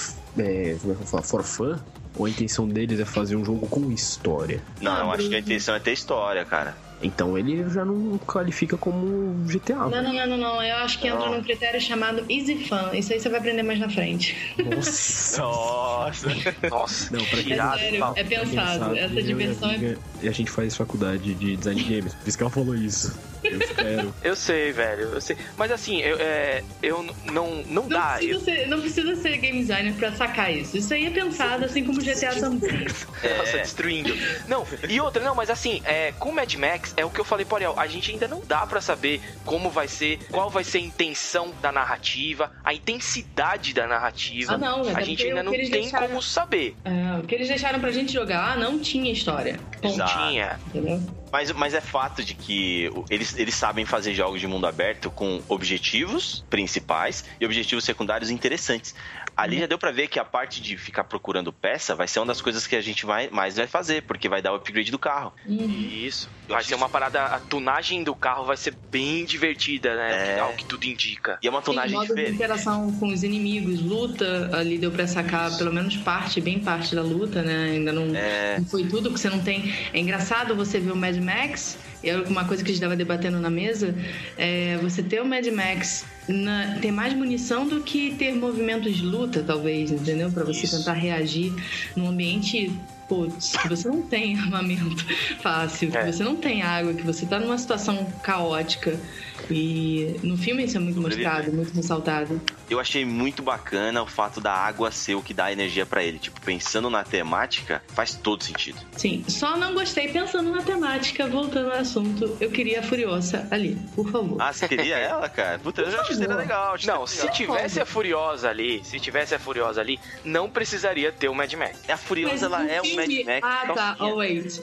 Speaker 3: é? For fun? Ou a intenção deles é fazer um jogo com história?
Speaker 1: Não, eu acho que a intenção é ter história, cara.
Speaker 3: Então ele já não qualifica como GTA.
Speaker 4: Não, não, não, não, não. Eu acho que entra num critério chamado Easy Fun. Isso aí você vai aprender mais na frente.
Speaker 1: Nossa. Nossa.
Speaker 2: Nossa.
Speaker 4: Não, pra quem é, sério, é pensado. Essa diversão é.
Speaker 3: E a gente faz faculdade de design de games. Por isso que ela falou isso. Eu espero. <laughs>
Speaker 2: eu sei, velho. Eu sei. Mas assim, eu, é, eu não, não, não dá.
Speaker 4: Precisa
Speaker 2: eu...
Speaker 4: ser, não precisa ser game designer pra sacar isso. Isso aí é pensado assim como GTA também.
Speaker 2: É. Nossa, destruindo. Não, e outra, não, mas assim, é, com Mad Max, é o que eu falei pro Ariel, a gente ainda não dá para saber como vai ser, qual vai ser a intenção da narrativa, a intensidade da narrativa.
Speaker 4: Ah, não,
Speaker 2: a gente ainda não tem deixaram... como saber.
Speaker 4: É, o que eles deixaram pra gente jogar não tinha história.
Speaker 2: Não tinha. Entendeu?
Speaker 1: Mas, mas é fato de que eles, eles sabem fazer jogos de mundo aberto com objetivos principais e objetivos secundários interessantes. Ali já deu para ver que a parte de ficar procurando peça vai ser uma das coisas que a gente vai mais vai fazer, porque vai dar o upgrade do carro.
Speaker 2: Uhum. Isso. Vai ser uma parada, a tunagem do carro vai ser bem divertida, né? É. Ao que tudo indica.
Speaker 1: E é uma tunagem
Speaker 4: Sim,
Speaker 1: diferente.
Speaker 4: De interação com os inimigos, luta, ali deu pra sacar Isso. pelo menos parte, bem parte da luta, né? Ainda não, é. não foi tudo, que você não tem. É engraçado você ver o Mad Max e uma coisa que a gente estava debatendo na mesa é você ter o Mad Max na, ter mais munição do que ter movimentos de luta, talvez, entendeu? Para você Isso. tentar reagir num ambiente putz, que você não tem armamento <laughs> fácil, que é. você não tem água, que você tá numa situação caótica. E no filme isso é muito mostrado, muito ressaltado.
Speaker 1: Eu achei muito bacana o fato da água ser o que dá energia para ele. Tipo, pensando na temática, faz todo sentido.
Speaker 4: Sim, só não gostei pensando na temática, voltando ao assunto, eu queria a Furiosa ali, por favor.
Speaker 1: Ah, você queria <laughs> ela, cara? Puta, eu já achei legal.
Speaker 2: Não, legal. se tivesse a Furiosa ali, se tivesse a Furiosa ali, não precisaria ter o Mad Max.
Speaker 1: A Furiosa, ela é o Mad Max.
Speaker 4: Ah, tá, oh, wait.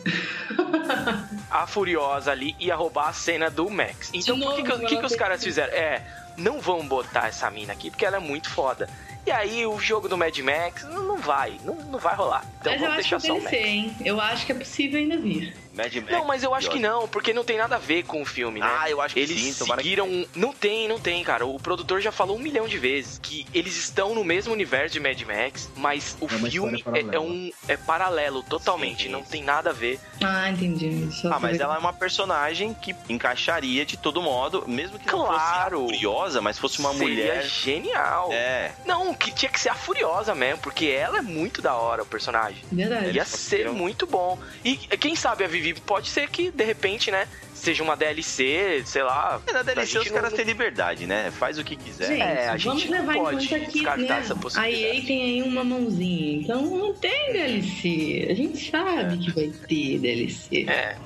Speaker 4: <laughs>
Speaker 2: a Furiosa ali ia roubar a cena do Max. Então, por que, que, que, que os caras fizeram? É, não vão botar essa mina aqui porque ela é muito foda. E aí o jogo do Mad Max não, não vai, não, não vai rolar. Então
Speaker 4: Mas
Speaker 2: vamos deixar
Speaker 4: só o Max. Hein? Eu acho que é possível ainda vir.
Speaker 2: Mad Max. Não, mas eu acho que não, porque não tem nada a ver com o filme, né?
Speaker 1: Ah, eu acho que
Speaker 2: eles
Speaker 1: sim.
Speaker 2: seguiram. Que... Não tem, não tem, cara. O produtor já falou um milhão de vezes que eles estão no mesmo universo de Mad Max, mas o é filme é, é, um é paralelo totalmente, sim. não tem nada a ver.
Speaker 4: Ah, entendi.
Speaker 1: Só ah, mas ela é uma personagem que encaixaria de todo modo, mesmo que
Speaker 2: claro.
Speaker 1: não fosse Furiosa, mas fosse uma
Speaker 2: Seria
Speaker 1: mulher
Speaker 2: genial.
Speaker 1: É.
Speaker 2: Não, que tinha que ser a Furiosa mesmo, porque ela é muito da hora o personagem.
Speaker 4: Verdade.
Speaker 2: Ia ser muito bom. E quem sabe a Pode ser que, de repente, né, seja uma DLC, sei lá.
Speaker 1: É, na DLC os caras
Speaker 2: não...
Speaker 1: têm liberdade, né? Faz o que quiser.
Speaker 4: Gente,
Speaker 2: É, a
Speaker 4: vamos
Speaker 2: gente não
Speaker 4: levar
Speaker 2: pode
Speaker 4: em conta que
Speaker 2: descartar
Speaker 4: né,
Speaker 2: essa
Speaker 4: a
Speaker 2: possibilidade.
Speaker 4: EA tem aí uma mãozinha, então não tem DLC. A gente sabe que vai ter DLC.
Speaker 2: É,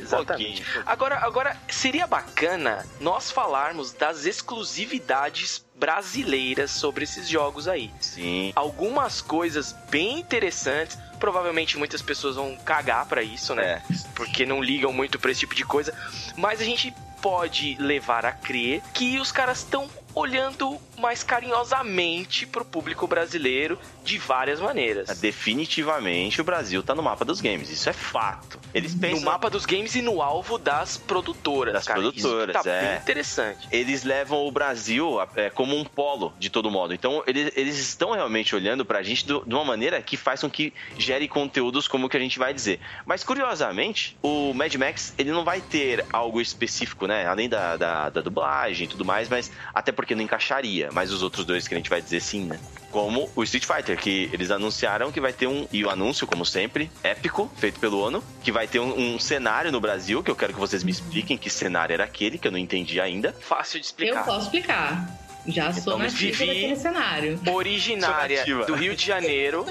Speaker 2: exatamente. Agora, agora, seria bacana nós falarmos das exclusividades brasileiras sobre esses jogos aí.
Speaker 1: Sim.
Speaker 2: Algumas coisas bem interessantes. Provavelmente muitas pessoas vão cagar pra isso, né?
Speaker 1: É.
Speaker 2: Porque não ligam muito pra esse tipo de coisa. Mas a gente pode levar a crer que os caras estão olhando mais carinhosamente pro público brasileiro de várias maneiras.
Speaker 1: Definitivamente o Brasil tá no mapa dos games, isso é fato. Eles pensam
Speaker 2: No mapa dos games e no alvo das produtoras.
Speaker 1: Das
Speaker 2: cara.
Speaker 1: produtoras,
Speaker 2: Isso tá
Speaker 1: é.
Speaker 2: bem interessante.
Speaker 1: eles levam o Brasil é, como um polo, de todo modo. Então, eles, eles estão realmente olhando pra gente do- de uma maneira que faz com que gere conteúdos como o que a gente vai dizer. Mas, curiosamente, o Mad Max, ele não vai ter algo específico, né? Além da, da, da dublagem e tudo mais, mas até porque não encaixaria. Mas os outros dois que a gente vai dizer sim, né? Como o Street Fighter, que eles anunciaram que vai ter um, e o anúncio, como sempre, épico, feito pelo ONU, que vai ter um, um cenário no Brasil, que eu quero que vocês me expliquem que cenário era aquele, que eu não entendi ainda.
Speaker 2: Fácil de
Speaker 4: Eu
Speaker 2: explicar.
Speaker 4: posso explicar. Já sou
Speaker 1: Então,
Speaker 4: nativa daquele cenário.
Speaker 2: Originária do Rio de Janeiro,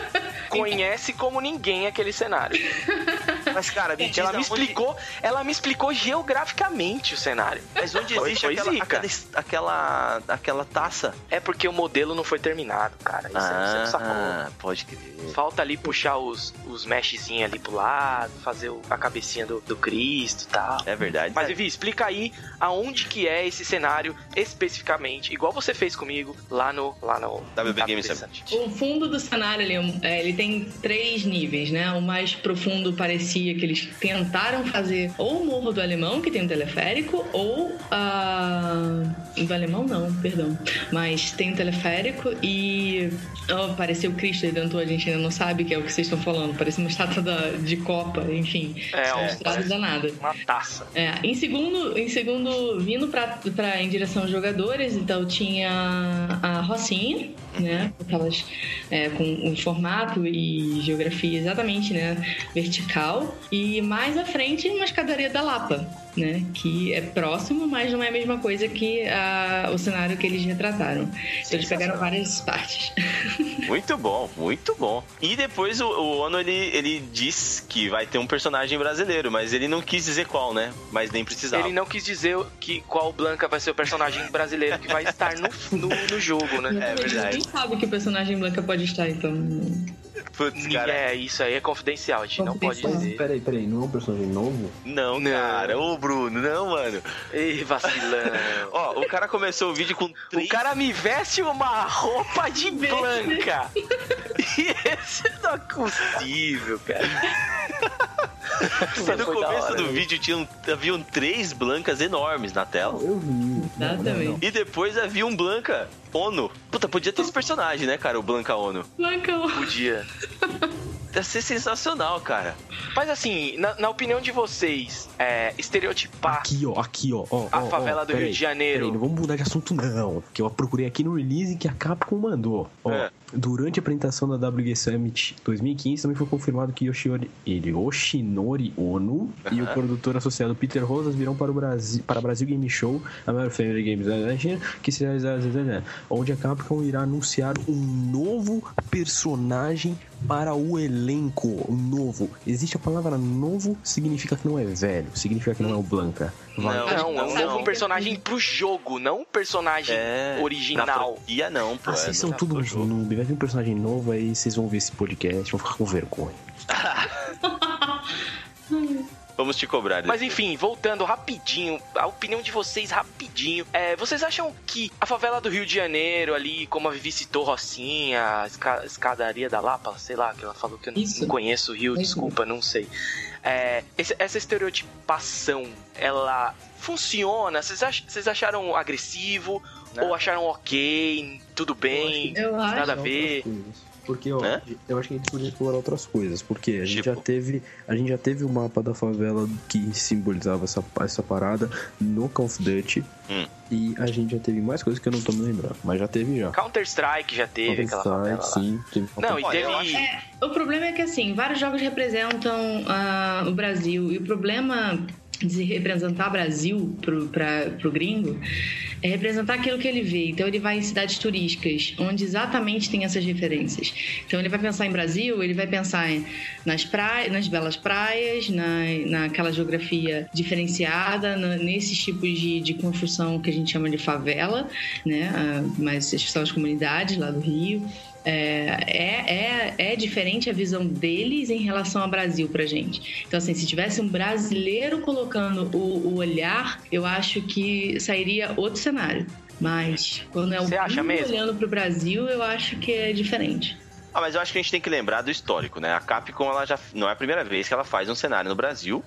Speaker 2: <laughs> conhece como ninguém aquele cenário. <laughs>
Speaker 1: Mas, cara, <laughs> me
Speaker 2: Ela me explicou, ela me explicou geograficamente o cenário.
Speaker 1: Mas onde <laughs>
Speaker 2: Foi-
Speaker 1: existe
Speaker 2: foi
Speaker 1: aquela,
Speaker 2: zica.
Speaker 1: aquela, aquela, aquela taça?
Speaker 2: É porque o modelo não foi terminado, cara. Isso, é- é um saco.
Speaker 1: Ah, pode crer.
Speaker 2: Falta ali puxar os, os meshzinhos ali pro lado, fazer o- a cabecinha do, do Cristo e tal.
Speaker 1: É verdade.
Speaker 2: Mas, Vivi, explica aí aonde que é esse cenário especificamente, igual você fez comigo lá no... Lá no
Speaker 1: WB Game
Speaker 2: Summit.
Speaker 4: O fundo do cenário ele, é, ele tem três níveis, né? O mais profundo parecia que eles tentaram fazer ou o Morro do Alemão, que tem um teleférico, ou a. Do Alemão não, perdão. Mas tem um teleférico e. Oh, pareceu o Cristo Redentor, a gente ainda não sabe que é o que vocês estão falando. Parece uma estátua da- de Copa, enfim.
Speaker 2: É, parece
Speaker 4: danada.
Speaker 2: uma taça.
Speaker 4: É, em segundo, em segundo vindo pra, pra, em direção aos jogadores, então tinha a Rocinha, né? Aquelas, é, com um formato e geografia exatamente, né? Vertical. E mais à frente, uma escadaria da Lapa, né? Que é próximo, mas não é a mesma coisa que a, o cenário que eles retrataram. Então, eles pegaram várias partes. <laughs>
Speaker 1: Muito bom, muito bom. E depois o, o Ono, ele, ele diz que vai ter um personagem brasileiro, mas ele não quis dizer qual, né? Mas nem precisava.
Speaker 2: Ele não quis dizer que qual Blanca vai ser o personagem brasileiro que vai estar no, no, no jogo, né? <laughs>
Speaker 1: É verdade.
Speaker 4: Ninguém sabe que o personagem Blanca pode estar, então.
Speaker 1: Putz, cara.
Speaker 2: É, isso aí é confidencial, a gente não pode dizer.
Speaker 3: Peraí, peraí, não é um personagem novo?
Speaker 1: Não,
Speaker 2: Não.
Speaker 1: cara. Ô, Bruno, não, mano.
Speaker 2: Ei, vacilão. <laughs>
Speaker 1: Ó, o cara começou o vídeo com
Speaker 2: O
Speaker 1: três...
Speaker 2: cara me veste uma roupa de Blanca. <laughs> E esse não é possível, cara. <laughs>
Speaker 1: No começo
Speaker 2: hora,
Speaker 1: do
Speaker 2: né?
Speaker 1: vídeo tinham, haviam três blancas enormes na tela.
Speaker 3: Eu vi.
Speaker 4: Exatamente.
Speaker 1: E depois havia um Blanca Ono. Puta, podia ter esse personagem, né, cara? O Blanca Ono.
Speaker 4: Blanca,
Speaker 2: Podia. <laughs>
Speaker 1: Ia ser sensacional, cara.
Speaker 2: Mas assim, na, na opinião de vocês, é, estereotipar
Speaker 3: Aqui, ó, aqui, ó. ó
Speaker 2: a
Speaker 3: ó,
Speaker 2: favela
Speaker 3: ó,
Speaker 2: do Rio de Janeiro.
Speaker 3: Peraí, não vamos mudar de assunto, não. Que eu procurei aqui no release que a Capcom mandou. Ó,
Speaker 1: É.
Speaker 3: Durante a apresentação da WG Summit 2015, também foi confirmado que Yoshiori, ele, Yoshinori Ono e o produtor associado Peter Rosas virão para o Brasil, para Brasil Game Show, a maior Family Games da China, que se realizará onde a Capcom irá anunciar um novo personagem para o elenco. Novo. Existe a palavra novo, significa que não é velho, significa que não é o Blanca. Vai.
Speaker 1: Não,
Speaker 2: Não, é um
Speaker 1: não,
Speaker 2: novo
Speaker 1: não.
Speaker 2: personagem pro jogo, não um personagem
Speaker 1: É. Na
Speaker 2: original.
Speaker 1: franquia, não, pô.
Speaker 3: Ah,
Speaker 1: é
Speaker 3: vocês são
Speaker 1: no-
Speaker 3: tudo
Speaker 1: no jogo.
Speaker 3: noob. Vai vir um personagem novo, aí vocês vão ver esse podcast, vão ficar com vergonha. <laughs>
Speaker 1: Vamos te cobrar.
Speaker 2: Mas enfim, voltando rapidinho, a opinião de vocês rapidinho. É, vocês acham que a favela do Rio de Janeiro, ali, como a Vivi citou, Rocinha, a esca- escadaria da Lapa, sei lá, que ela falou que eu não, não conheço o Rio,
Speaker 4: Isso.
Speaker 2: desculpa, não sei. É, essa estereotipação, ela funciona? Vocês, ach- vocês acharam agressivo?
Speaker 1: Não.
Speaker 2: Ou acharam ok, tudo bem,
Speaker 4: Eu acho.
Speaker 2: nada a ver?
Speaker 3: Porque, ó,
Speaker 1: Né?
Speaker 3: eu acho que a gente podia explorar outras coisas. Porque a gente
Speaker 1: Tipo?
Speaker 3: já teve. A gente já teve o mapa da favela que simbolizava essa, essa parada no Call of Duty.
Speaker 1: Hum.
Speaker 3: E a gente já teve mais coisas que eu não tô me lembrando. Mas já teve já.
Speaker 2: Counter-Strike já teve aquela favela lá.
Speaker 3: sim, teve
Speaker 2: Não, e teve.
Speaker 4: É, o problema é que, assim, vários jogos representam ah, o Brasil. E o problema de representar o Brasil pra, pro gringo é representar aquilo que ele vê. Então, ele vai em cidades turísticas, onde exatamente tem essas referências. Então, ele vai pensar em Brasil, ele vai pensar nas, praias, nas belas praias, na, naquela geografia diferenciada, na- nesses tipos de, de construção que a gente chama de favela, né? Ah, mas são as comunidades lá do Rio. É, é, é, é diferente a visão deles em relação ao Brasil pra gente. Então, assim, se tivesse um brasileiro colocando o, o olhar, eu acho que sairia outro cenário. Mas quando é o olhando pro Brasil, eu acho que é diferente.
Speaker 1: Ah, mas eu acho que a gente tem que lembrar do histórico, né? A Capcom, ela já não é a primeira vez que ela faz um cenário no Brasil.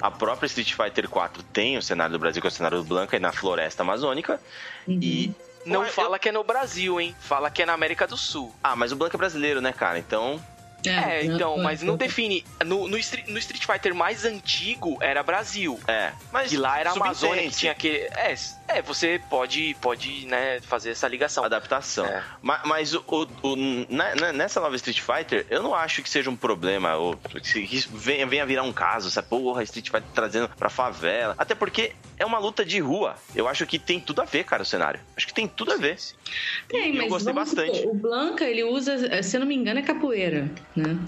Speaker 1: A própria Street Fighter 4 tem o cenário do Brasil, que é o cenário do Blanca, e na floresta amazônica.
Speaker 4: Uhum.
Speaker 1: E.
Speaker 2: Não
Speaker 1: eu-
Speaker 2: fala que é no Brasil, hein? Fala que é na América do Sul.
Speaker 1: Ah, mas o Blanca é brasileiro, né, cara? Então.
Speaker 2: É, então, mas não define. No, no, Street, no Street Fighter mais antigo era Brasil.
Speaker 1: É. Mas.
Speaker 2: Que lá era a Amazônia que tinha aquele. É, é, você pode, pode né, fazer essa ligação.
Speaker 1: adaptação.
Speaker 2: É.
Speaker 1: Ma- Mas, o, o- o- na- na- nessa nova Street Fighter, eu não acho que seja um problema, ou que venha, venha virar um caso, essa porra, Street Fighter trazendo pra favela. Até porque é uma luta de rua. Eu acho que tem tudo a ver, cara, o cenário. Acho que tem tudo a ver.
Speaker 4: Tem,
Speaker 1: E eu
Speaker 4: mas
Speaker 1: gostei
Speaker 4: vamos
Speaker 1: bastante.
Speaker 4: supor, o Blanca, ele usa, se eu não me engano, é capoeira, né?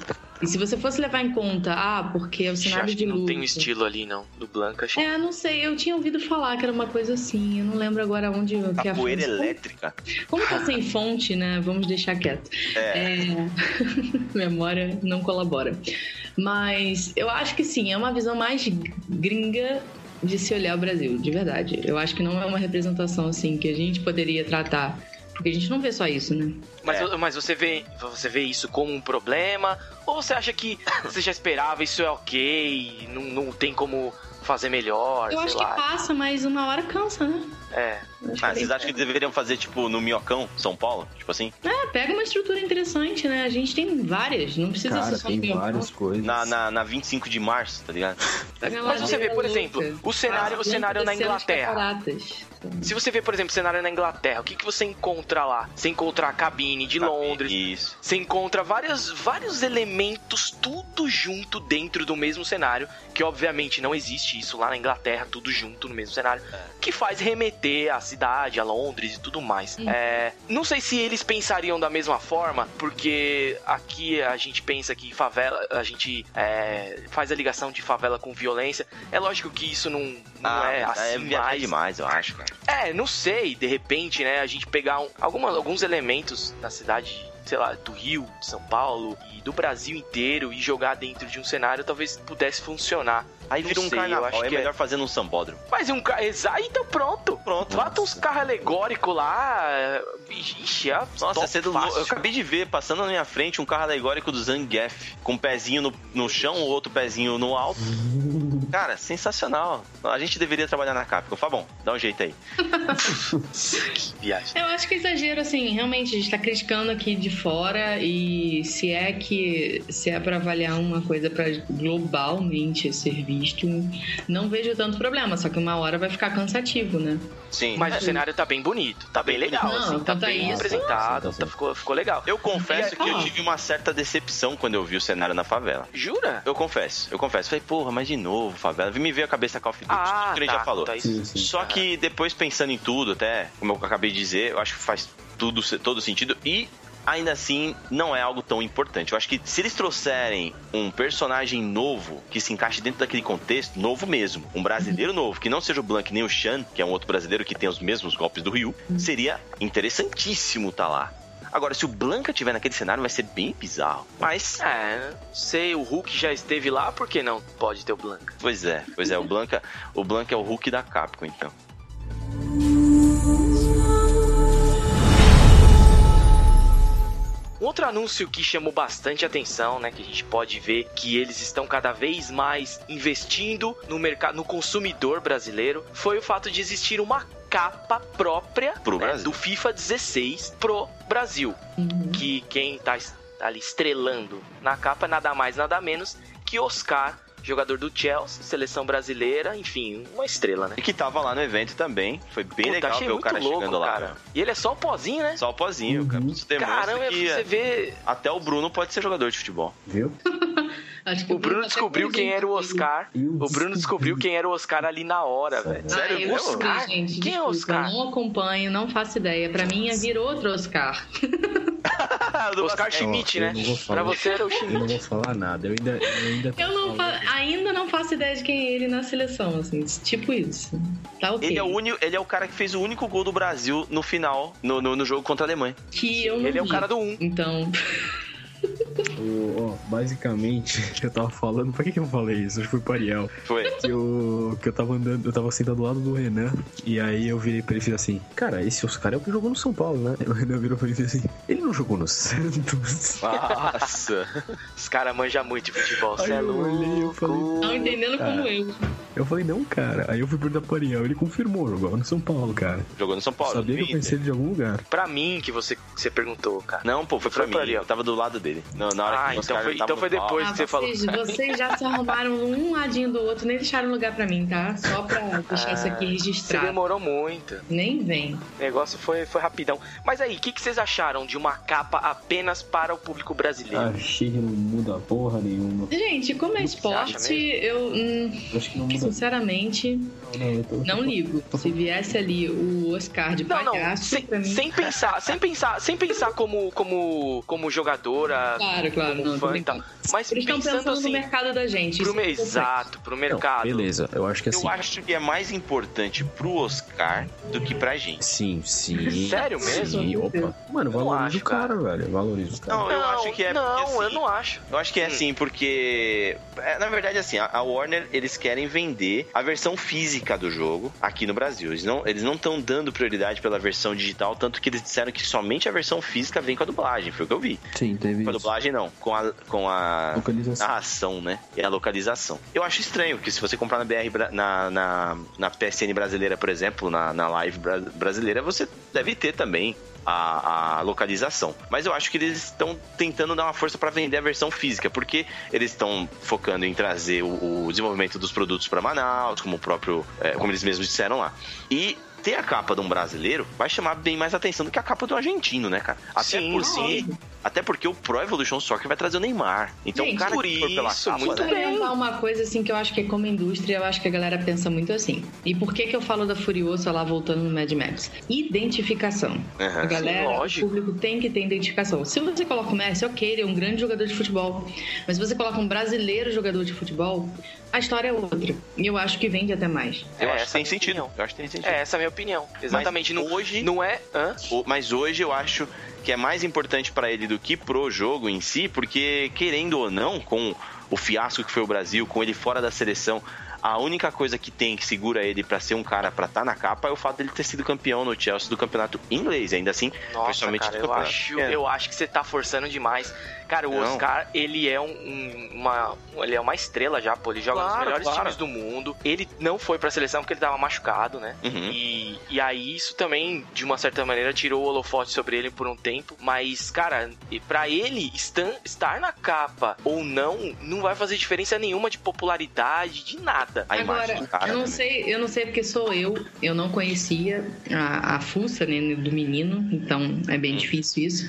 Speaker 4: E se você fosse levar em conta, ah, porque é o
Speaker 2: Acho
Speaker 4: cenário
Speaker 2: que
Speaker 4: de
Speaker 2: não
Speaker 4: luta.
Speaker 2: tem um estilo ali, não. Do Blanca, acho que
Speaker 4: É, não sei, eu tinha ouvido falar que era uma coisa assim, eu não lembro agora onde que é a
Speaker 1: Capoeira
Speaker 4: fonte.
Speaker 1: elétrica.
Speaker 4: Como tá sem fonte, né? Vamos deixar quieto.
Speaker 1: É.
Speaker 4: É, <laughs> Memória não colabora. Mas eu acho que sim, é uma visão mais gringa de se olhar o Brasil, de verdade. Eu acho que não é uma representação assim que a gente poderia tratar. Porque a gente não vê só isso, né?
Speaker 2: Mas,
Speaker 1: É.
Speaker 2: mas você, vê, você vê isso como um problema? Ou você acha que <coughs> você já esperava, isso é ok, não, não tem como fazer melhor,
Speaker 4: Eu
Speaker 2: sei
Speaker 4: acho
Speaker 2: lá.
Speaker 4: que passa, mas uma hora cansa, né?
Speaker 2: É.
Speaker 1: Ah,
Speaker 4: é
Speaker 1: vocês acham que deveriam fazer, tipo, no Minhocão, São Paulo? Tipo assim?
Speaker 4: É, pega uma estrutura interessante, né? A gente tem várias, não precisa
Speaker 3: Cara,
Speaker 4: ser só
Speaker 3: tem
Speaker 4: minhocão.
Speaker 3: várias coisas.
Speaker 1: Na, na, na 25 de março, tá ligado? <laughs>
Speaker 2: Mas você vê, por exemplo, o cenário, o cenário na Inglaterra. Se você vê, por exemplo, o cenário na Inglaterra, o que, que você encontra lá? Você encontra a cabine de Londres,
Speaker 1: Isso.
Speaker 2: Você encontra várias, vários elementos, tudo junto dentro do mesmo cenário, que obviamente não existe isso lá na Inglaterra, tudo junto no mesmo cenário, que faz remeter à cidade, a Londres e tudo mais. É, não sei se eles pensariam da mesma forma, porque aqui a gente pensa que favela, a gente é, faz a ligação de favela com violência. É lógico que isso não, não é
Speaker 1: mas
Speaker 2: assim
Speaker 1: é
Speaker 2: mais.
Speaker 1: demais, eu acho, cara.
Speaker 2: É, não sei, de repente, né, a gente pegar um, alguma- alguns elementos da cidade, sei lá, do Rio, de São Paulo e do Brasil inteiro e jogar dentro de um cenário talvez pudesse funcionar.
Speaker 1: Aí vira um
Speaker 2: sei,
Speaker 1: carnaval,
Speaker 2: acho
Speaker 1: é
Speaker 2: que é.
Speaker 1: melhor fazer num sambódromo.
Speaker 2: Mas um carro. Exato, então pronto.
Speaker 1: Pronto.
Speaker 2: Bota uns carros alegóricos lá. Ixi, é
Speaker 1: Nossa, é cedo
Speaker 2: fácil.
Speaker 1: eu acabei de ver, passando na minha frente, um carro alegórico do Zangief, com um pezinho no, no chão, o outro pezinho no alto. Cara, sensacional. A gente deveria trabalhar na Capcom. Fala, bom, dá um jeito aí.
Speaker 2: Que <laughs> viagem.
Speaker 4: Eu acho que é exagero, assim, realmente, a gente tá criticando aqui de fora e se é que se é pra avaliar uma coisa pra globalmente ser visto, não vejo tanto problema, só que uma hora vai ficar cansativo, né?
Speaker 1: Sim.
Speaker 2: Mas o cenário tá bem bonito, tá bem legal,
Speaker 4: Não,
Speaker 2: assim, tá
Speaker 4: a
Speaker 2: bem
Speaker 4: isso,
Speaker 2: apresentado, tá- ficou, ficou legal.
Speaker 1: Eu confesso que eu
Speaker 4: Ah.
Speaker 1: tive uma certa decepção quando eu vi o cenário na favela.
Speaker 2: Jura?
Speaker 1: Eu confesso, eu confesso. Falei, porra, mas de novo, favela. Me veio a cabeça Call of Duty,
Speaker 2: Ah,
Speaker 1: que gente
Speaker 2: tá,
Speaker 1: já falou.
Speaker 2: tá isso.
Speaker 3: Sim, sim.
Speaker 1: Só que depois pensando em tudo, até como eu acabei de dizer, eu acho que faz tudo todo sentido e ainda assim não é algo tão importante. Eu acho que se eles trouxerem um personagem novo que se encaixe dentro daquele contexto, novo mesmo, um brasileiro novo, que não seja o Blank nem o Shan, que é um outro brasileiro que tem os mesmos golpes do Ryu, seria interessantíssimo tá lá. Agora, se o Blanca tiver naquele cenário, vai ser bem bizarro. Mas,
Speaker 2: É, sei, o Hulk já esteve lá, por que não pode ter o Blanca?
Speaker 1: pois é, pois é, o Blanca, o Blanca é o Hulk da Capcom, então.
Speaker 2: Outro anúncio que chamou bastante atenção, né, que a gente pode ver que eles estão cada vez mais investindo no mercado, no consumidor brasileiro, foi o fato de existir uma capa própria
Speaker 1: Pro
Speaker 2: né, do FIFA 16 pro Brasil,
Speaker 4: Uhum.
Speaker 2: que quem tá tá ali estrelando na capa, nada mais, nada menos que Oscar, jogador do Chelsea, seleção brasileira, enfim, uma estrela, né?
Speaker 1: E que tava lá no evento também. Foi bem
Speaker 2: Puta,
Speaker 1: legal
Speaker 2: achei
Speaker 1: ver o cara
Speaker 2: louco,
Speaker 1: chegando lá.
Speaker 2: cara. E ele é só o pozinho, né?
Speaker 1: Só o pozinho, cara. Isso demonstra
Speaker 2: Caramba,
Speaker 1: que
Speaker 2: você vê.
Speaker 1: até o Bruno pode ser jogador de futebol.
Speaker 3: Viu? <laughs>
Speaker 4: Acho que
Speaker 2: O Bruno descobriu quem era o. Oscar. O Bruno descobriu quem era o Oscar ali na hora, velho.
Speaker 4: Ah,
Speaker 1: Sério
Speaker 4: descobri,
Speaker 2: Oscar?
Speaker 4: gente.
Speaker 2: Quem é
Speaker 4: desculpa,
Speaker 2: Oscar?
Speaker 4: eu Não acompanho, não faço ideia. Pra mim, vir outro Oscar. <laughs>
Speaker 2: Oscar. Schmidt, né? Pra você era o
Speaker 3: Eu não
Speaker 2: Schmidt.
Speaker 3: vou falar nada. Eu ainda. Eu, ainda tô
Speaker 4: Eu não
Speaker 3: falando.
Speaker 4: Ainda não faço ideia de quem é ele na seleção, assim. Tipo isso. Tá ok.
Speaker 1: Ele é, o uni- ele é o cara que fez o único gol do Brasil no final, no, no, no jogo contra a Alemanha.
Speaker 4: Que eu não
Speaker 2: Ele é o
Speaker 4: vi.
Speaker 2: cara do 1.
Speaker 4: Então,
Speaker 3: O- ó, basicamente, <laughs> eu tava falando. Por que, que eu falei isso? Acho que foi pro Ariel.
Speaker 1: Foi.
Speaker 3: Que eu, que eu tava andando, eu tava sentado do lado do Renan. E aí eu virei pra ele e fiz assim: Cara, esse Oscar é o que jogou no São Paulo, né? <laughs> O Renan virou pra mim e fez assim: Ele não jogou no Santos.
Speaker 1: Nossa.
Speaker 2: Os caras manjam muito de futebol. Você é
Speaker 3: eu olhei, eu falei,
Speaker 2: louco.
Speaker 4: não entendendo como
Speaker 3: Cara.
Speaker 4: eu.
Speaker 3: Eu falei, não, cara. Aí eu fui perguntar pro Ariel, ele confirmou, jogava no São Paulo, cara.
Speaker 1: Jogou no São Paulo.
Speaker 3: Sabia que eu conhecia ele de algum lugar.
Speaker 2: Pra mim, que você, que você perguntou, cara.
Speaker 1: Não, pô, foi,
Speaker 2: Foi
Speaker 1: pra
Speaker 2: pra
Speaker 1: mim.
Speaker 2: ó.
Speaker 1: Eu tava do lado dele. Não, na hora
Speaker 2: Ah,
Speaker 1: que
Speaker 2: então
Speaker 1: Oscar
Speaker 2: foi- então foi depois.
Speaker 4: Ah,
Speaker 2: que você falou.
Speaker 4: vocês, vocês já se arrumaram um ladinho do outro, nem deixaram lugar pra mim, tá? Só pra deixar isso aqui
Speaker 2: Você
Speaker 4: registrado.
Speaker 2: demorou muito.
Speaker 4: Nem vem.
Speaker 2: O negócio foi, foi rapidão. Mas aí, o que, que vocês acharam de uma capa apenas para o público brasileiro?
Speaker 3: Achei que não muda porra nenhuma.
Speaker 4: Gente, como é
Speaker 2: Você
Speaker 4: esporte, eu, hum,
Speaker 3: Acho que não muda.
Speaker 4: Sinceramente,
Speaker 3: Não, não, tô-
Speaker 4: não ligo. Se viesse ali o Oscar de
Speaker 2: Não, não,
Speaker 4: palhaço,
Speaker 2: sem,
Speaker 4: pra mim...
Speaker 2: sem pensar, sem pensar, sem pensar como, como, como jogadora,
Speaker 4: Claro, claro,
Speaker 2: como
Speaker 4: não, tô
Speaker 2: fã e tal. Mas
Speaker 4: Eles estão
Speaker 2: pensando
Speaker 4: pensando no
Speaker 2: assim,
Speaker 4: mercado da gente.
Speaker 2: pro
Speaker 4: é
Speaker 2: exato, pro
Speaker 3: Não,
Speaker 2: mercado.
Speaker 3: beleza, eu acho que assim.
Speaker 1: Eu acho que é mais importante pro Oscar do que pra gente.
Speaker 3: Sim, sim.
Speaker 2: Sério mesmo?
Speaker 3: Sim, opa. Mano,
Speaker 2: Não
Speaker 3: valoriza
Speaker 2: acho,
Speaker 3: o cara, velho. Valoriza o cara.
Speaker 1: Não, eu acho que é
Speaker 2: Não,
Speaker 1: porque, assim,
Speaker 2: eu não acho.
Speaker 1: Eu acho que é
Speaker 2: Hum.
Speaker 1: assim, porque. é, na verdade, assim, a a Warner, eles querem vender a versão física do jogo aqui no Brasil. Eles não eles não estão dando prioridade pela versão digital, tanto que eles disseram que somente a versão física vem com a dublagem, foi o que eu vi.
Speaker 3: Sim, teve.
Speaker 1: Com a dublagem, não, com a, com a narração, né? E a localização. Eu acho estranho, porque se você comprar na BR, na, na, na PSN brasileira, por exemplo, na, na live bra- brasileira, você deve ter também a, a localização. Mas eu acho que eles estão tentando dar uma força para vender a versão física, porque eles estão focando em trazer o, o desenvolvimento dos produtos para Manaus, como o próprio, é, como eles mesmos disseram lá. E ter a capa de um brasileiro vai chamar bem mais atenção do que a capa do argentino, né, cara? Até
Speaker 2: Sim,
Speaker 1: por
Speaker 2: sim.
Speaker 1: até porque o Pro Evolution Soccer vai trazer o Neymar. Então
Speaker 4: Gente,
Speaker 1: o cara
Speaker 2: por
Speaker 1: que for pela
Speaker 2: isso,
Speaker 1: capa,
Speaker 2: muito
Speaker 1: né?
Speaker 2: Bem.
Speaker 4: levar uma coisa assim que eu acho que é como indústria, eu acho que a galera pensa muito assim. E por que que eu falo da Furiosa lá voltando no Mad Max? Identificação.
Speaker 1: Aham.
Speaker 4: A galera,
Speaker 2: Sim,
Speaker 4: o
Speaker 2: lógico.
Speaker 4: público tem que ter identificação. Se você coloca o Messi, ok, ele é um grande jogador de futebol. Mas se você coloca um brasileiro jogador de futebol, a história é outra. E eu acho que vende até mais.
Speaker 1: Eu
Speaker 2: É,
Speaker 1: acho que tem
Speaker 2: é minha
Speaker 1: sentido. Eu acho que tem sentido.
Speaker 2: É, essa é a minha opinião. Exatamente.
Speaker 1: Mas
Speaker 2: não,
Speaker 1: hoje-
Speaker 2: não é. Hã?
Speaker 1: Mas hoje eu acho que é mais importante pra ele do que pro jogo em si, porque querendo ou não, com o fiasco que foi o Brasil, com ele fora da seleção, a única coisa que tem que segura ele pra ser um cara pra estar na capa é o fato dele ter sido campeão no Chelsea do campeonato inglês, ainda assim,
Speaker 2: Nossa,
Speaker 1: principalmente
Speaker 2: cara,
Speaker 1: do
Speaker 2: eu acho,
Speaker 1: pequeno.
Speaker 2: eu acho que você tá forçando demais. Cara, o
Speaker 1: Não.
Speaker 2: Oscar, ele é um, um- uma, ele é uma estrela já, pô. Ele joga nos
Speaker 1: Claro,
Speaker 2: melhores
Speaker 1: claro.
Speaker 2: times do mundo. Ele não foi pra seleção porque ele tava machucado, né?
Speaker 1: Uhum.
Speaker 2: E, e aí isso também, de uma certa maneira, tirou o holofote sobre ele por um tempo. Mas, cara, e pra ele estar, estar na capa ou não, não vai fazer diferença nenhuma de popularidade, de nada.
Speaker 1: A imagem
Speaker 4: Agora,
Speaker 1: do cara
Speaker 4: eu não
Speaker 1: também.
Speaker 4: sei, eu não sei porque sou eu, eu não conhecia a, a fuça né, do menino, então é
Speaker 1: Hum.
Speaker 4: bem difícil isso.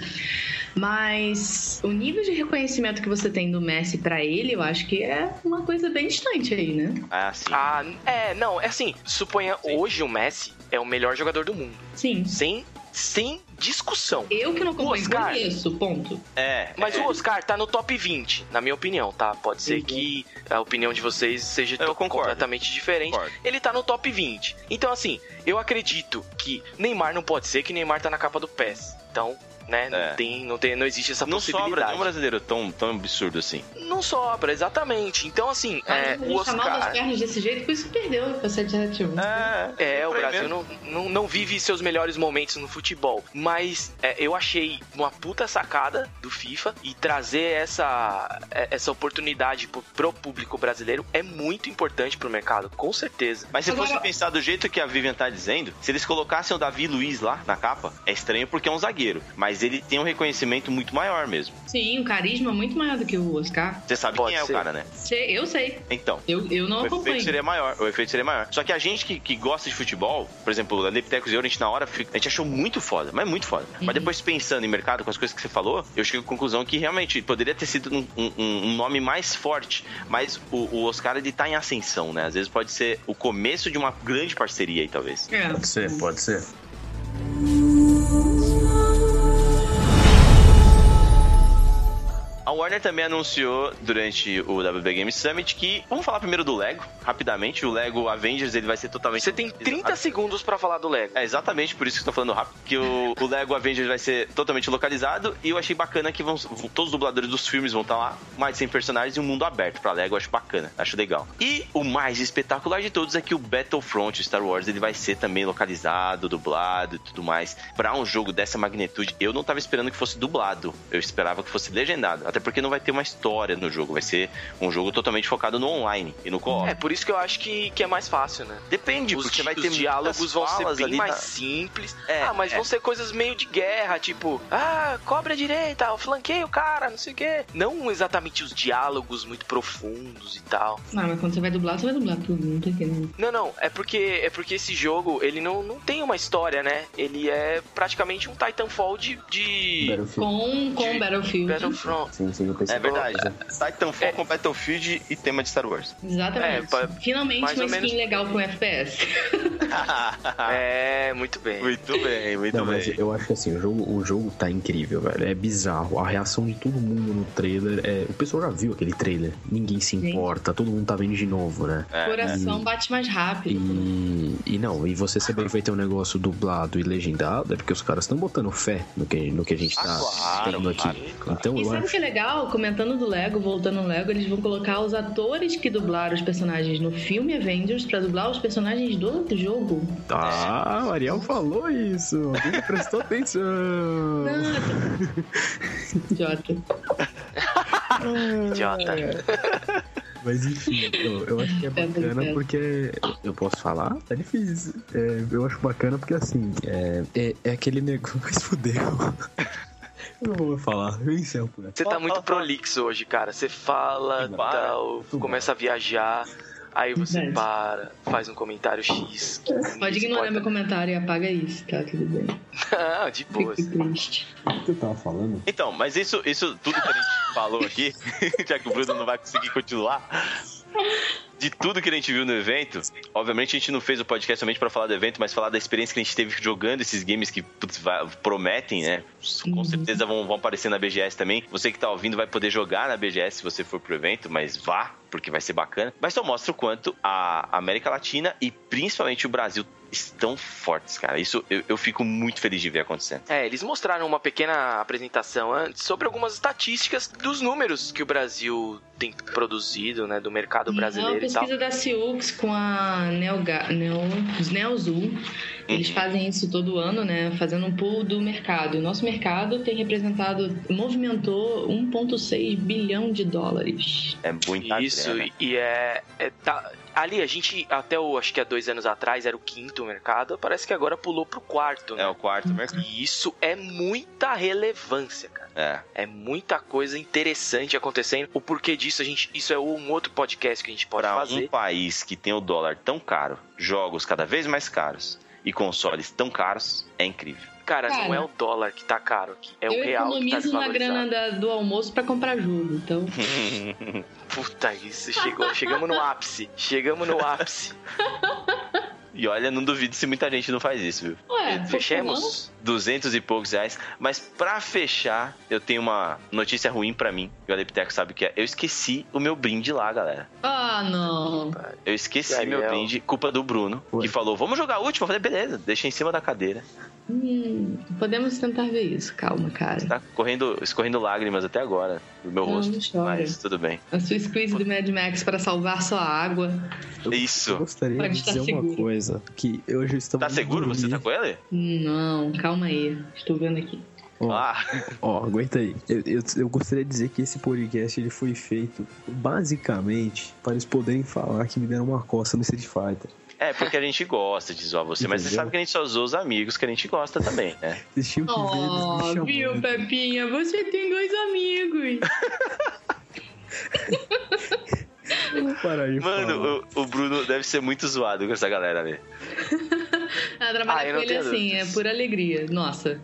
Speaker 4: Mas o nível de reconhecimento que você tem do Messi pra ele, eu acho que é uma coisa bem distante aí, né?
Speaker 1: Ah, sim.
Speaker 2: Ah, é, não, é assim, suponha
Speaker 1: Sim.
Speaker 2: hoje o Messi é o melhor jogador do mundo.
Speaker 4: Sim.
Speaker 2: Sem, sem discussão.
Speaker 4: Eu que não acompanho,
Speaker 2: Oscar.
Speaker 4: conheço, ponto.
Speaker 1: É.
Speaker 2: Mas
Speaker 1: é,
Speaker 2: o Oscar tá no top 20, na minha opinião, tá? Pode ser
Speaker 4: Uhum.
Speaker 2: que a opinião de vocês seja
Speaker 1: concordo.
Speaker 2: completamente diferente.
Speaker 1: Concordo.
Speaker 2: Ele tá no top 20. Então, assim, eu acredito que Neymar não pode ser que Neymar tá na capa do PES. Então, né, não,
Speaker 1: É.
Speaker 2: tem, não, tem, não existe essa
Speaker 1: Não sobra
Speaker 2: possibilidade.
Speaker 1: nenhum brasileiro tão, tão absurdo assim.
Speaker 2: Não sobra, exatamente. Então, assim, é,
Speaker 4: Mas
Speaker 2: o
Speaker 4: a chamar das
Speaker 2: Oscar...
Speaker 4: pernas desse jeito, por isso que perdeu pra 771.
Speaker 1: É,
Speaker 2: É, o
Speaker 1: por aí
Speaker 2: Brasil não, não, não vive seus melhores momentos no futebol. Mas é, eu achei uma puta sacada do FIFA e trazer essa, é, essa oportunidade pro, pro público brasileiro é muito importante pro mercado, com certeza.
Speaker 1: Mas se
Speaker 4: Agora-
Speaker 1: fosse pensar do jeito que a Vivian tá dizendo, se eles colocassem o Davi Luiz lá na capa, é estranho porque é um zagueiro. Mas Mas ele tem um reconhecimento muito maior mesmo.
Speaker 4: Sim, um carisma muito maior do que o Oscar.
Speaker 1: Você sabe
Speaker 2: Pode
Speaker 1: quem é
Speaker 2: ser.
Speaker 1: o cara, né?
Speaker 4: Sei- Eu sei.
Speaker 1: Então.
Speaker 4: Eu, eu não
Speaker 1: O efeito
Speaker 4: acompanho.
Speaker 1: seria maior, o efeito seria maior. Só que a gente que, que gosta de futebol, por exemplo, a Leptecos e eu, a gente na hora, a gente achou muito foda, mas muito foda. Mas depois pensando em mercado, com as coisas que você falou, eu cheguei à conclusão que realmente poderia ter sido um, um- um nome mais forte, mas o, o Oscar ele tá em ascensão, né? Às vezes pode ser o começo de uma grande parceria aí, talvez.
Speaker 4: É.
Speaker 3: Pode ser, pode ser.
Speaker 1: Warner também anunciou durante o WB Game Summit que. Vamos falar primeiro do Lego, rapidamente. O Lego Avengers ele vai ser totalmente.
Speaker 2: Você tem 30 segundos pra falar do Lego.
Speaker 1: É exatamente por isso que eu tô falando rápido. Que o, o Lego Avengers vai ser totalmente localizado. E eu achei bacana que vão, todos os dubladores dos filmes vão estar lá. Mais de 100 personagens e um mundo aberto pra Lego. Eu acho bacana, acho legal. E o mais espetacular de todos é que o Battlefront Star Wars ele vai ser também localizado, dublado e tudo mais. Pra um jogo dessa magnitude, eu não tava esperando que fosse dublado. Eu esperava que fosse legendado. Até porque não vai ter uma história no jogo. Vai ser um jogo totalmente focado no online e no co-op.
Speaker 2: É por isso que eu acho que, que é mais fácil, né?
Speaker 1: Depende,
Speaker 2: Os,
Speaker 1: porque vai
Speaker 2: os
Speaker 1: ter
Speaker 2: diálogos vão ser bem mais
Speaker 1: na-
Speaker 2: simples.
Speaker 1: É,
Speaker 2: ah, mas
Speaker 1: é.
Speaker 2: vão ser coisas meio de guerra, tipo, ah, cobre a direita, eu flanqueio o cara, não sei o quê. Não exatamente os diálogos muito profundos e tal.
Speaker 4: Não, mas quando você vai dublar, você vai dublar tudo, não tem que não.
Speaker 2: Não, não, é porque é porque esse jogo, ele não, não tem uma história, né? Ele é praticamente um Titanfall de, de
Speaker 3: Battlefield.
Speaker 4: Com, com
Speaker 2: De-
Speaker 4: Battlefield.
Speaker 2: Battlefront.
Speaker 3: Sim, sim, eu pensei.
Speaker 1: É verdade. Titanfall
Speaker 2: É.
Speaker 1: com Battlefield e tema de Star Wars.
Speaker 4: Exatamente.
Speaker 2: É, pa-
Speaker 4: Finalmente
Speaker 2: mais
Speaker 4: uma
Speaker 2: ou
Speaker 4: skin
Speaker 2: menos-
Speaker 4: legal com FPS. <laughs>
Speaker 2: É, muito bem.
Speaker 1: muito bem, muito
Speaker 3: Não, mas
Speaker 1: bem.
Speaker 3: eu acho que assim, o jogo, o jogo tá incrível, velho. É bizarro. A reação de todo mundo no trailer é. O pessoal já viu aquele trailer. Ninguém se
Speaker 4: Sim.
Speaker 3: importa, todo mundo tá vendo de novo, né?
Speaker 1: É,
Speaker 4: Coração bate mais rápido.
Speaker 3: E, e não, e você saber que vai ter um negócio dublado e legendado é porque os caras estão botando fé no que, no que a gente tá
Speaker 1: Ah, claro,
Speaker 3: tendo aqui.
Speaker 1: claro, claro.
Speaker 3: Então
Speaker 4: E sabe o
Speaker 3: acho.
Speaker 4: que é legal? Comentando do Lego, voltando no Lego, eles vão colocar os atores que dublaram os personagens no filme Avengers pra dublar os personagens do jogo.
Speaker 3: Ah, o Ariel falou isso. Alguém <laughs> prestou atenção.
Speaker 4: Idiota.
Speaker 2: Idiota. <laughs>
Speaker 3: Mas enfim, eu, eu acho que é
Speaker 4: Tá
Speaker 3: bacana
Speaker 4: brincando.
Speaker 3: porque. Eu posso falar? Tá difícil. É, eu acho bacana porque assim, é, é, é aquele negócio. <laughs> Mas fudeu. Eu não vou falar, eu encerro por.
Speaker 2: Você tá muito prolixo hoje, cara. Você fala,
Speaker 1: Para.
Speaker 2: tal, começa a viajar, aí você
Speaker 4: Verdade.
Speaker 2: para, faz um comentário X.
Speaker 4: Pode ignorar
Speaker 2: importa.
Speaker 4: meu comentário e apaga isso, tá? Tudo bem.
Speaker 2: Não, <laughs> de boa.
Speaker 4: Fico triste.
Speaker 3: O que eu tava falando?
Speaker 1: Então, mas isso, isso tudo que a gente falou aqui, <laughs> já que o Bruno não vai conseguir continuar, de tudo que a gente viu no evento, obviamente a gente não fez o podcast somente pra falar do evento, mas falar da experiência que a gente teve jogando esses games que putz, prometem, né? Com
Speaker 4: Uhum.
Speaker 1: certeza vão, vão aparecer na BGS também. Você que tá ouvindo vai poder jogar na BGS se você for pro evento, mas vá, porque vai ser bacana. Mas só mostra o quanto a América Latina e principalmente o Brasil estão fortes, cara. Isso eu, eu fico muito feliz de ver acontecendo.
Speaker 2: É, eles mostraram uma pequena apresentação antes sobre algumas estatísticas dos números que o Brasil tem produzido, né, do mercado
Speaker 4: Uma
Speaker 2: brasileiro.
Speaker 4: Pesquisa da Ciux com a Neoga, Neo, Neozul. Eles fazem isso todo ano, né? Fazendo um pool do mercado. E o nosso mercado tem representado, movimentou 1,6 bilhão de dólares.
Speaker 1: É muita
Speaker 2: Isso,
Speaker 1: grana.
Speaker 2: e é, é tá- ali a gente até o acho que há dois anos atrás era o quinto mercado, parece que agora pulou pro quarto, né?
Speaker 1: É o quarto mercado.
Speaker 2: E isso é muita relevância, cara.
Speaker 1: É.
Speaker 2: É muita coisa interessante acontecendo. O porquê disso, a gente, isso é um outro podcast que a gente pode
Speaker 1: Para um
Speaker 2: fazer.
Speaker 1: país que tem o dólar tão caro, jogos cada vez mais caros e consoles tão caros, é incrível.
Speaker 2: Cara, não
Speaker 4: Cara,
Speaker 2: é o dólar que tá caro aqui, é
Speaker 4: eu
Speaker 2: o real que tá
Speaker 4: economizo na grana da- do almoço pra comprar jogo. Então, <laughs>
Speaker 2: Puta, isso chegou, chegamos no ápice. Chegamos no ápice. <laughs>
Speaker 1: e olha, não duvido se muita gente não faz isso, viu?
Speaker 4: ué?
Speaker 2: Fechemos?
Speaker 1: 200 e poucos reais. Mas pra fechar, eu tenho uma notícia ruim pra mim. E o Alepteco sabe o que é. Eu esqueci o meu brinde lá, galera.
Speaker 4: Ah, não.
Speaker 1: Eu esqueci
Speaker 2: Ariel.
Speaker 1: meu brinde, culpa do Bruno,
Speaker 3: Ué.
Speaker 1: que falou: vamos jogar a última. Eu falei: beleza, deixa em cima da cadeira.
Speaker 4: Hum, podemos tentar ver isso. Calma, cara.
Speaker 1: Tá correndo, escorrendo lágrimas até agora do meu
Speaker 4: Não,
Speaker 1: rosto.
Speaker 4: não.
Speaker 1: Mas tudo bem.
Speaker 4: A sua squeeze do Mad Max para salvar sua água.
Speaker 3: Eu
Speaker 1: Isso.
Speaker 3: gostaria
Speaker 4: Pode
Speaker 3: de dizer uma
Speaker 4: seguro.
Speaker 3: coisa. Que eu já estava.
Speaker 1: Tá seguro? Você tá com ele?
Speaker 4: Não, calma aí. Estou vendo aqui.
Speaker 3: Ó,
Speaker 1: Ah,
Speaker 3: ó, aguenta aí. Eu, eu, eu gostaria de dizer que esse podcast ele foi feito basicamente para eles poderem falar que me deram uma coça no Street Fighter.
Speaker 1: É, porque a gente gosta de zoar você, mas você sabe que a gente só zoa os amigos que a gente gosta também, né? <laughs>
Speaker 3: Vocês tinham que ver eles me
Speaker 4: Oh, viu, Pepinha? Você tem dois amigos. <laughs>
Speaker 3: De falar.
Speaker 1: Mano, o, o Bruno deve ser muito zoado com essa galera, velho.
Speaker 4: Ela
Speaker 2: Ah,
Speaker 4: trabalha
Speaker 2: eu
Speaker 4: com ele assim,
Speaker 2: dúvidas.
Speaker 4: é por alegria. Nossa.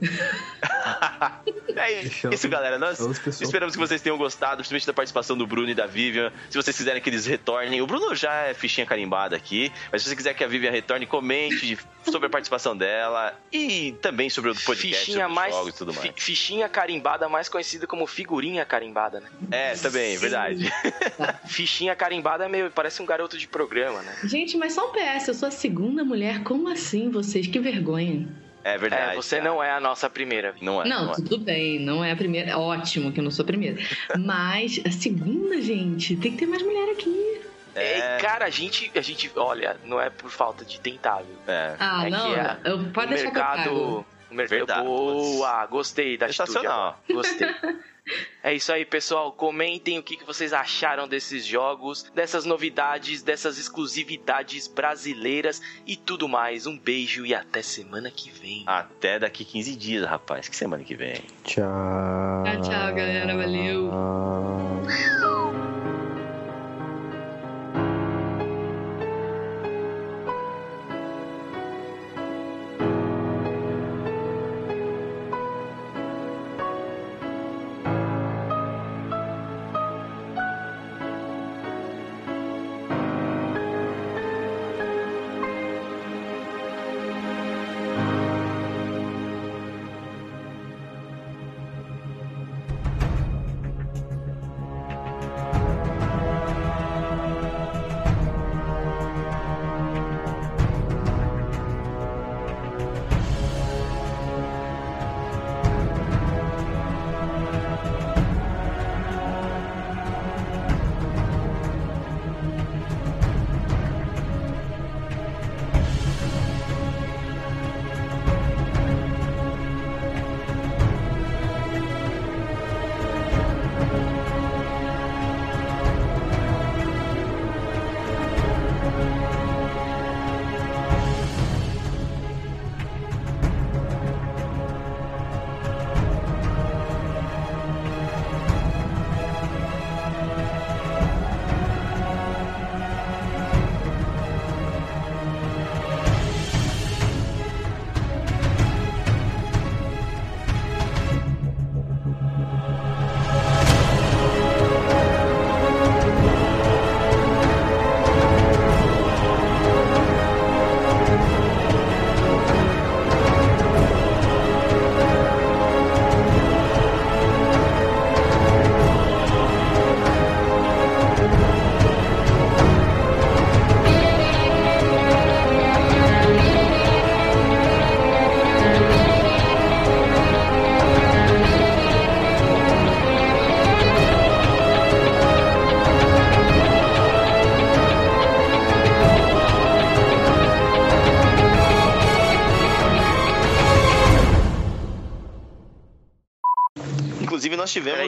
Speaker 4: <laughs>
Speaker 1: É isso, galera. Nós esperamos que vocês tenham gostado, principalmente da participação do Bruno e da Vivian. Se vocês quiserem que eles retornem, o Bruno já é fichinha carimbada aqui, mas se você quiser que a Vivian retorne, comente sobre a participação dela e também sobre o podcast,
Speaker 2: Fichinha
Speaker 1: sobre os
Speaker 2: mais.
Speaker 1: jogos e tudo mais.
Speaker 2: fi- Fichinha carimbada, mais conhecida como figurinha carimbada, né?
Speaker 1: É, também, verdade. <laughs>
Speaker 2: Fichinha carimbada é meio. Parece um garoto de programa, né?
Speaker 4: Gente, mas só um PS, eu sou a segunda mulher. Como assim, vocês? Que vergonha.
Speaker 1: É verdade.
Speaker 2: É, você
Speaker 1: cara.
Speaker 2: não é a nossa primeira.
Speaker 1: Não é.
Speaker 4: Não,
Speaker 1: não é.
Speaker 4: tudo bem, não é a primeira. É ótimo que eu não sou a primeira. <laughs> Mas a segunda, gente, tem que ter mais mulher aqui.
Speaker 2: É, cara, a gente, a gente. Olha, não é por falta de tentar, viu?
Speaker 1: É.
Speaker 4: Ah,
Speaker 2: É
Speaker 4: não,
Speaker 2: que a-
Speaker 4: eu, pode
Speaker 2: o
Speaker 4: deixar que eu pago.
Speaker 2: mercado. O mercado.
Speaker 1: Verdade.
Speaker 2: Boa, gostei da atitude.
Speaker 1: Sensacional.
Speaker 2: agora. Gostei. <laughs> É isso aí, pessoal. Comentem o que vocês acharam desses jogos, dessas novidades, dessas exclusividades brasileiras e tudo mais. Um beijo e até semana que vem.
Speaker 1: Até daqui 15 dias, rapaz. Que semana que vem.
Speaker 3: Tchau.
Speaker 4: Tchau, tchau, galera. Valeu. <laughs>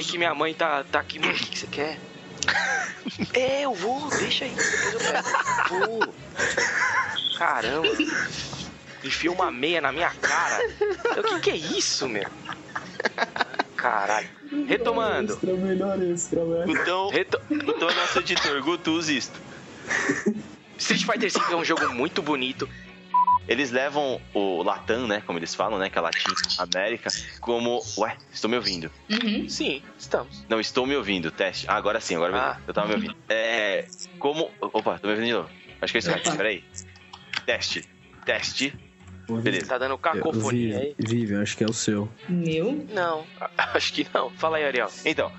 Speaker 1: Tivemos.
Speaker 2: que minha mãe tá, tá aqui. O que, que você quer? <laughs> é, eu vou, deixa aí. Eu. Vou. Caramba. Enfia uma meia na minha cara. O que, que é isso, meu? Caralho. Retomando.
Speaker 3: Extra, melhor extra, velho.
Speaker 1: Então,
Speaker 2: Reto...
Speaker 1: então nosso editor, Guto, usa isto.
Speaker 2: Street Fighter V é um jogo muito bonito.
Speaker 1: Eles levam o Latam, né? Como eles falam, né? Que é Latin América, como. Ué, estou me ouvindo.
Speaker 4: Uhum.
Speaker 2: Sim, estamos.
Speaker 1: Não, estou me ouvindo, teste. Ah, agora sim, agora
Speaker 2: Ah.
Speaker 1: eu tava me ouvindo. É. Como. Opa, tô me ouvindo de novo. Acho que é isso aqui,
Speaker 4: Opa.
Speaker 1: peraí. Teste. Teste. Beleza.
Speaker 2: Tá dando cacofonia aí?
Speaker 3: Vivian, acho que é o seu.
Speaker 4: Meu?
Speaker 2: Não, <laughs> acho que não. Fala aí, Ariel.
Speaker 1: Então,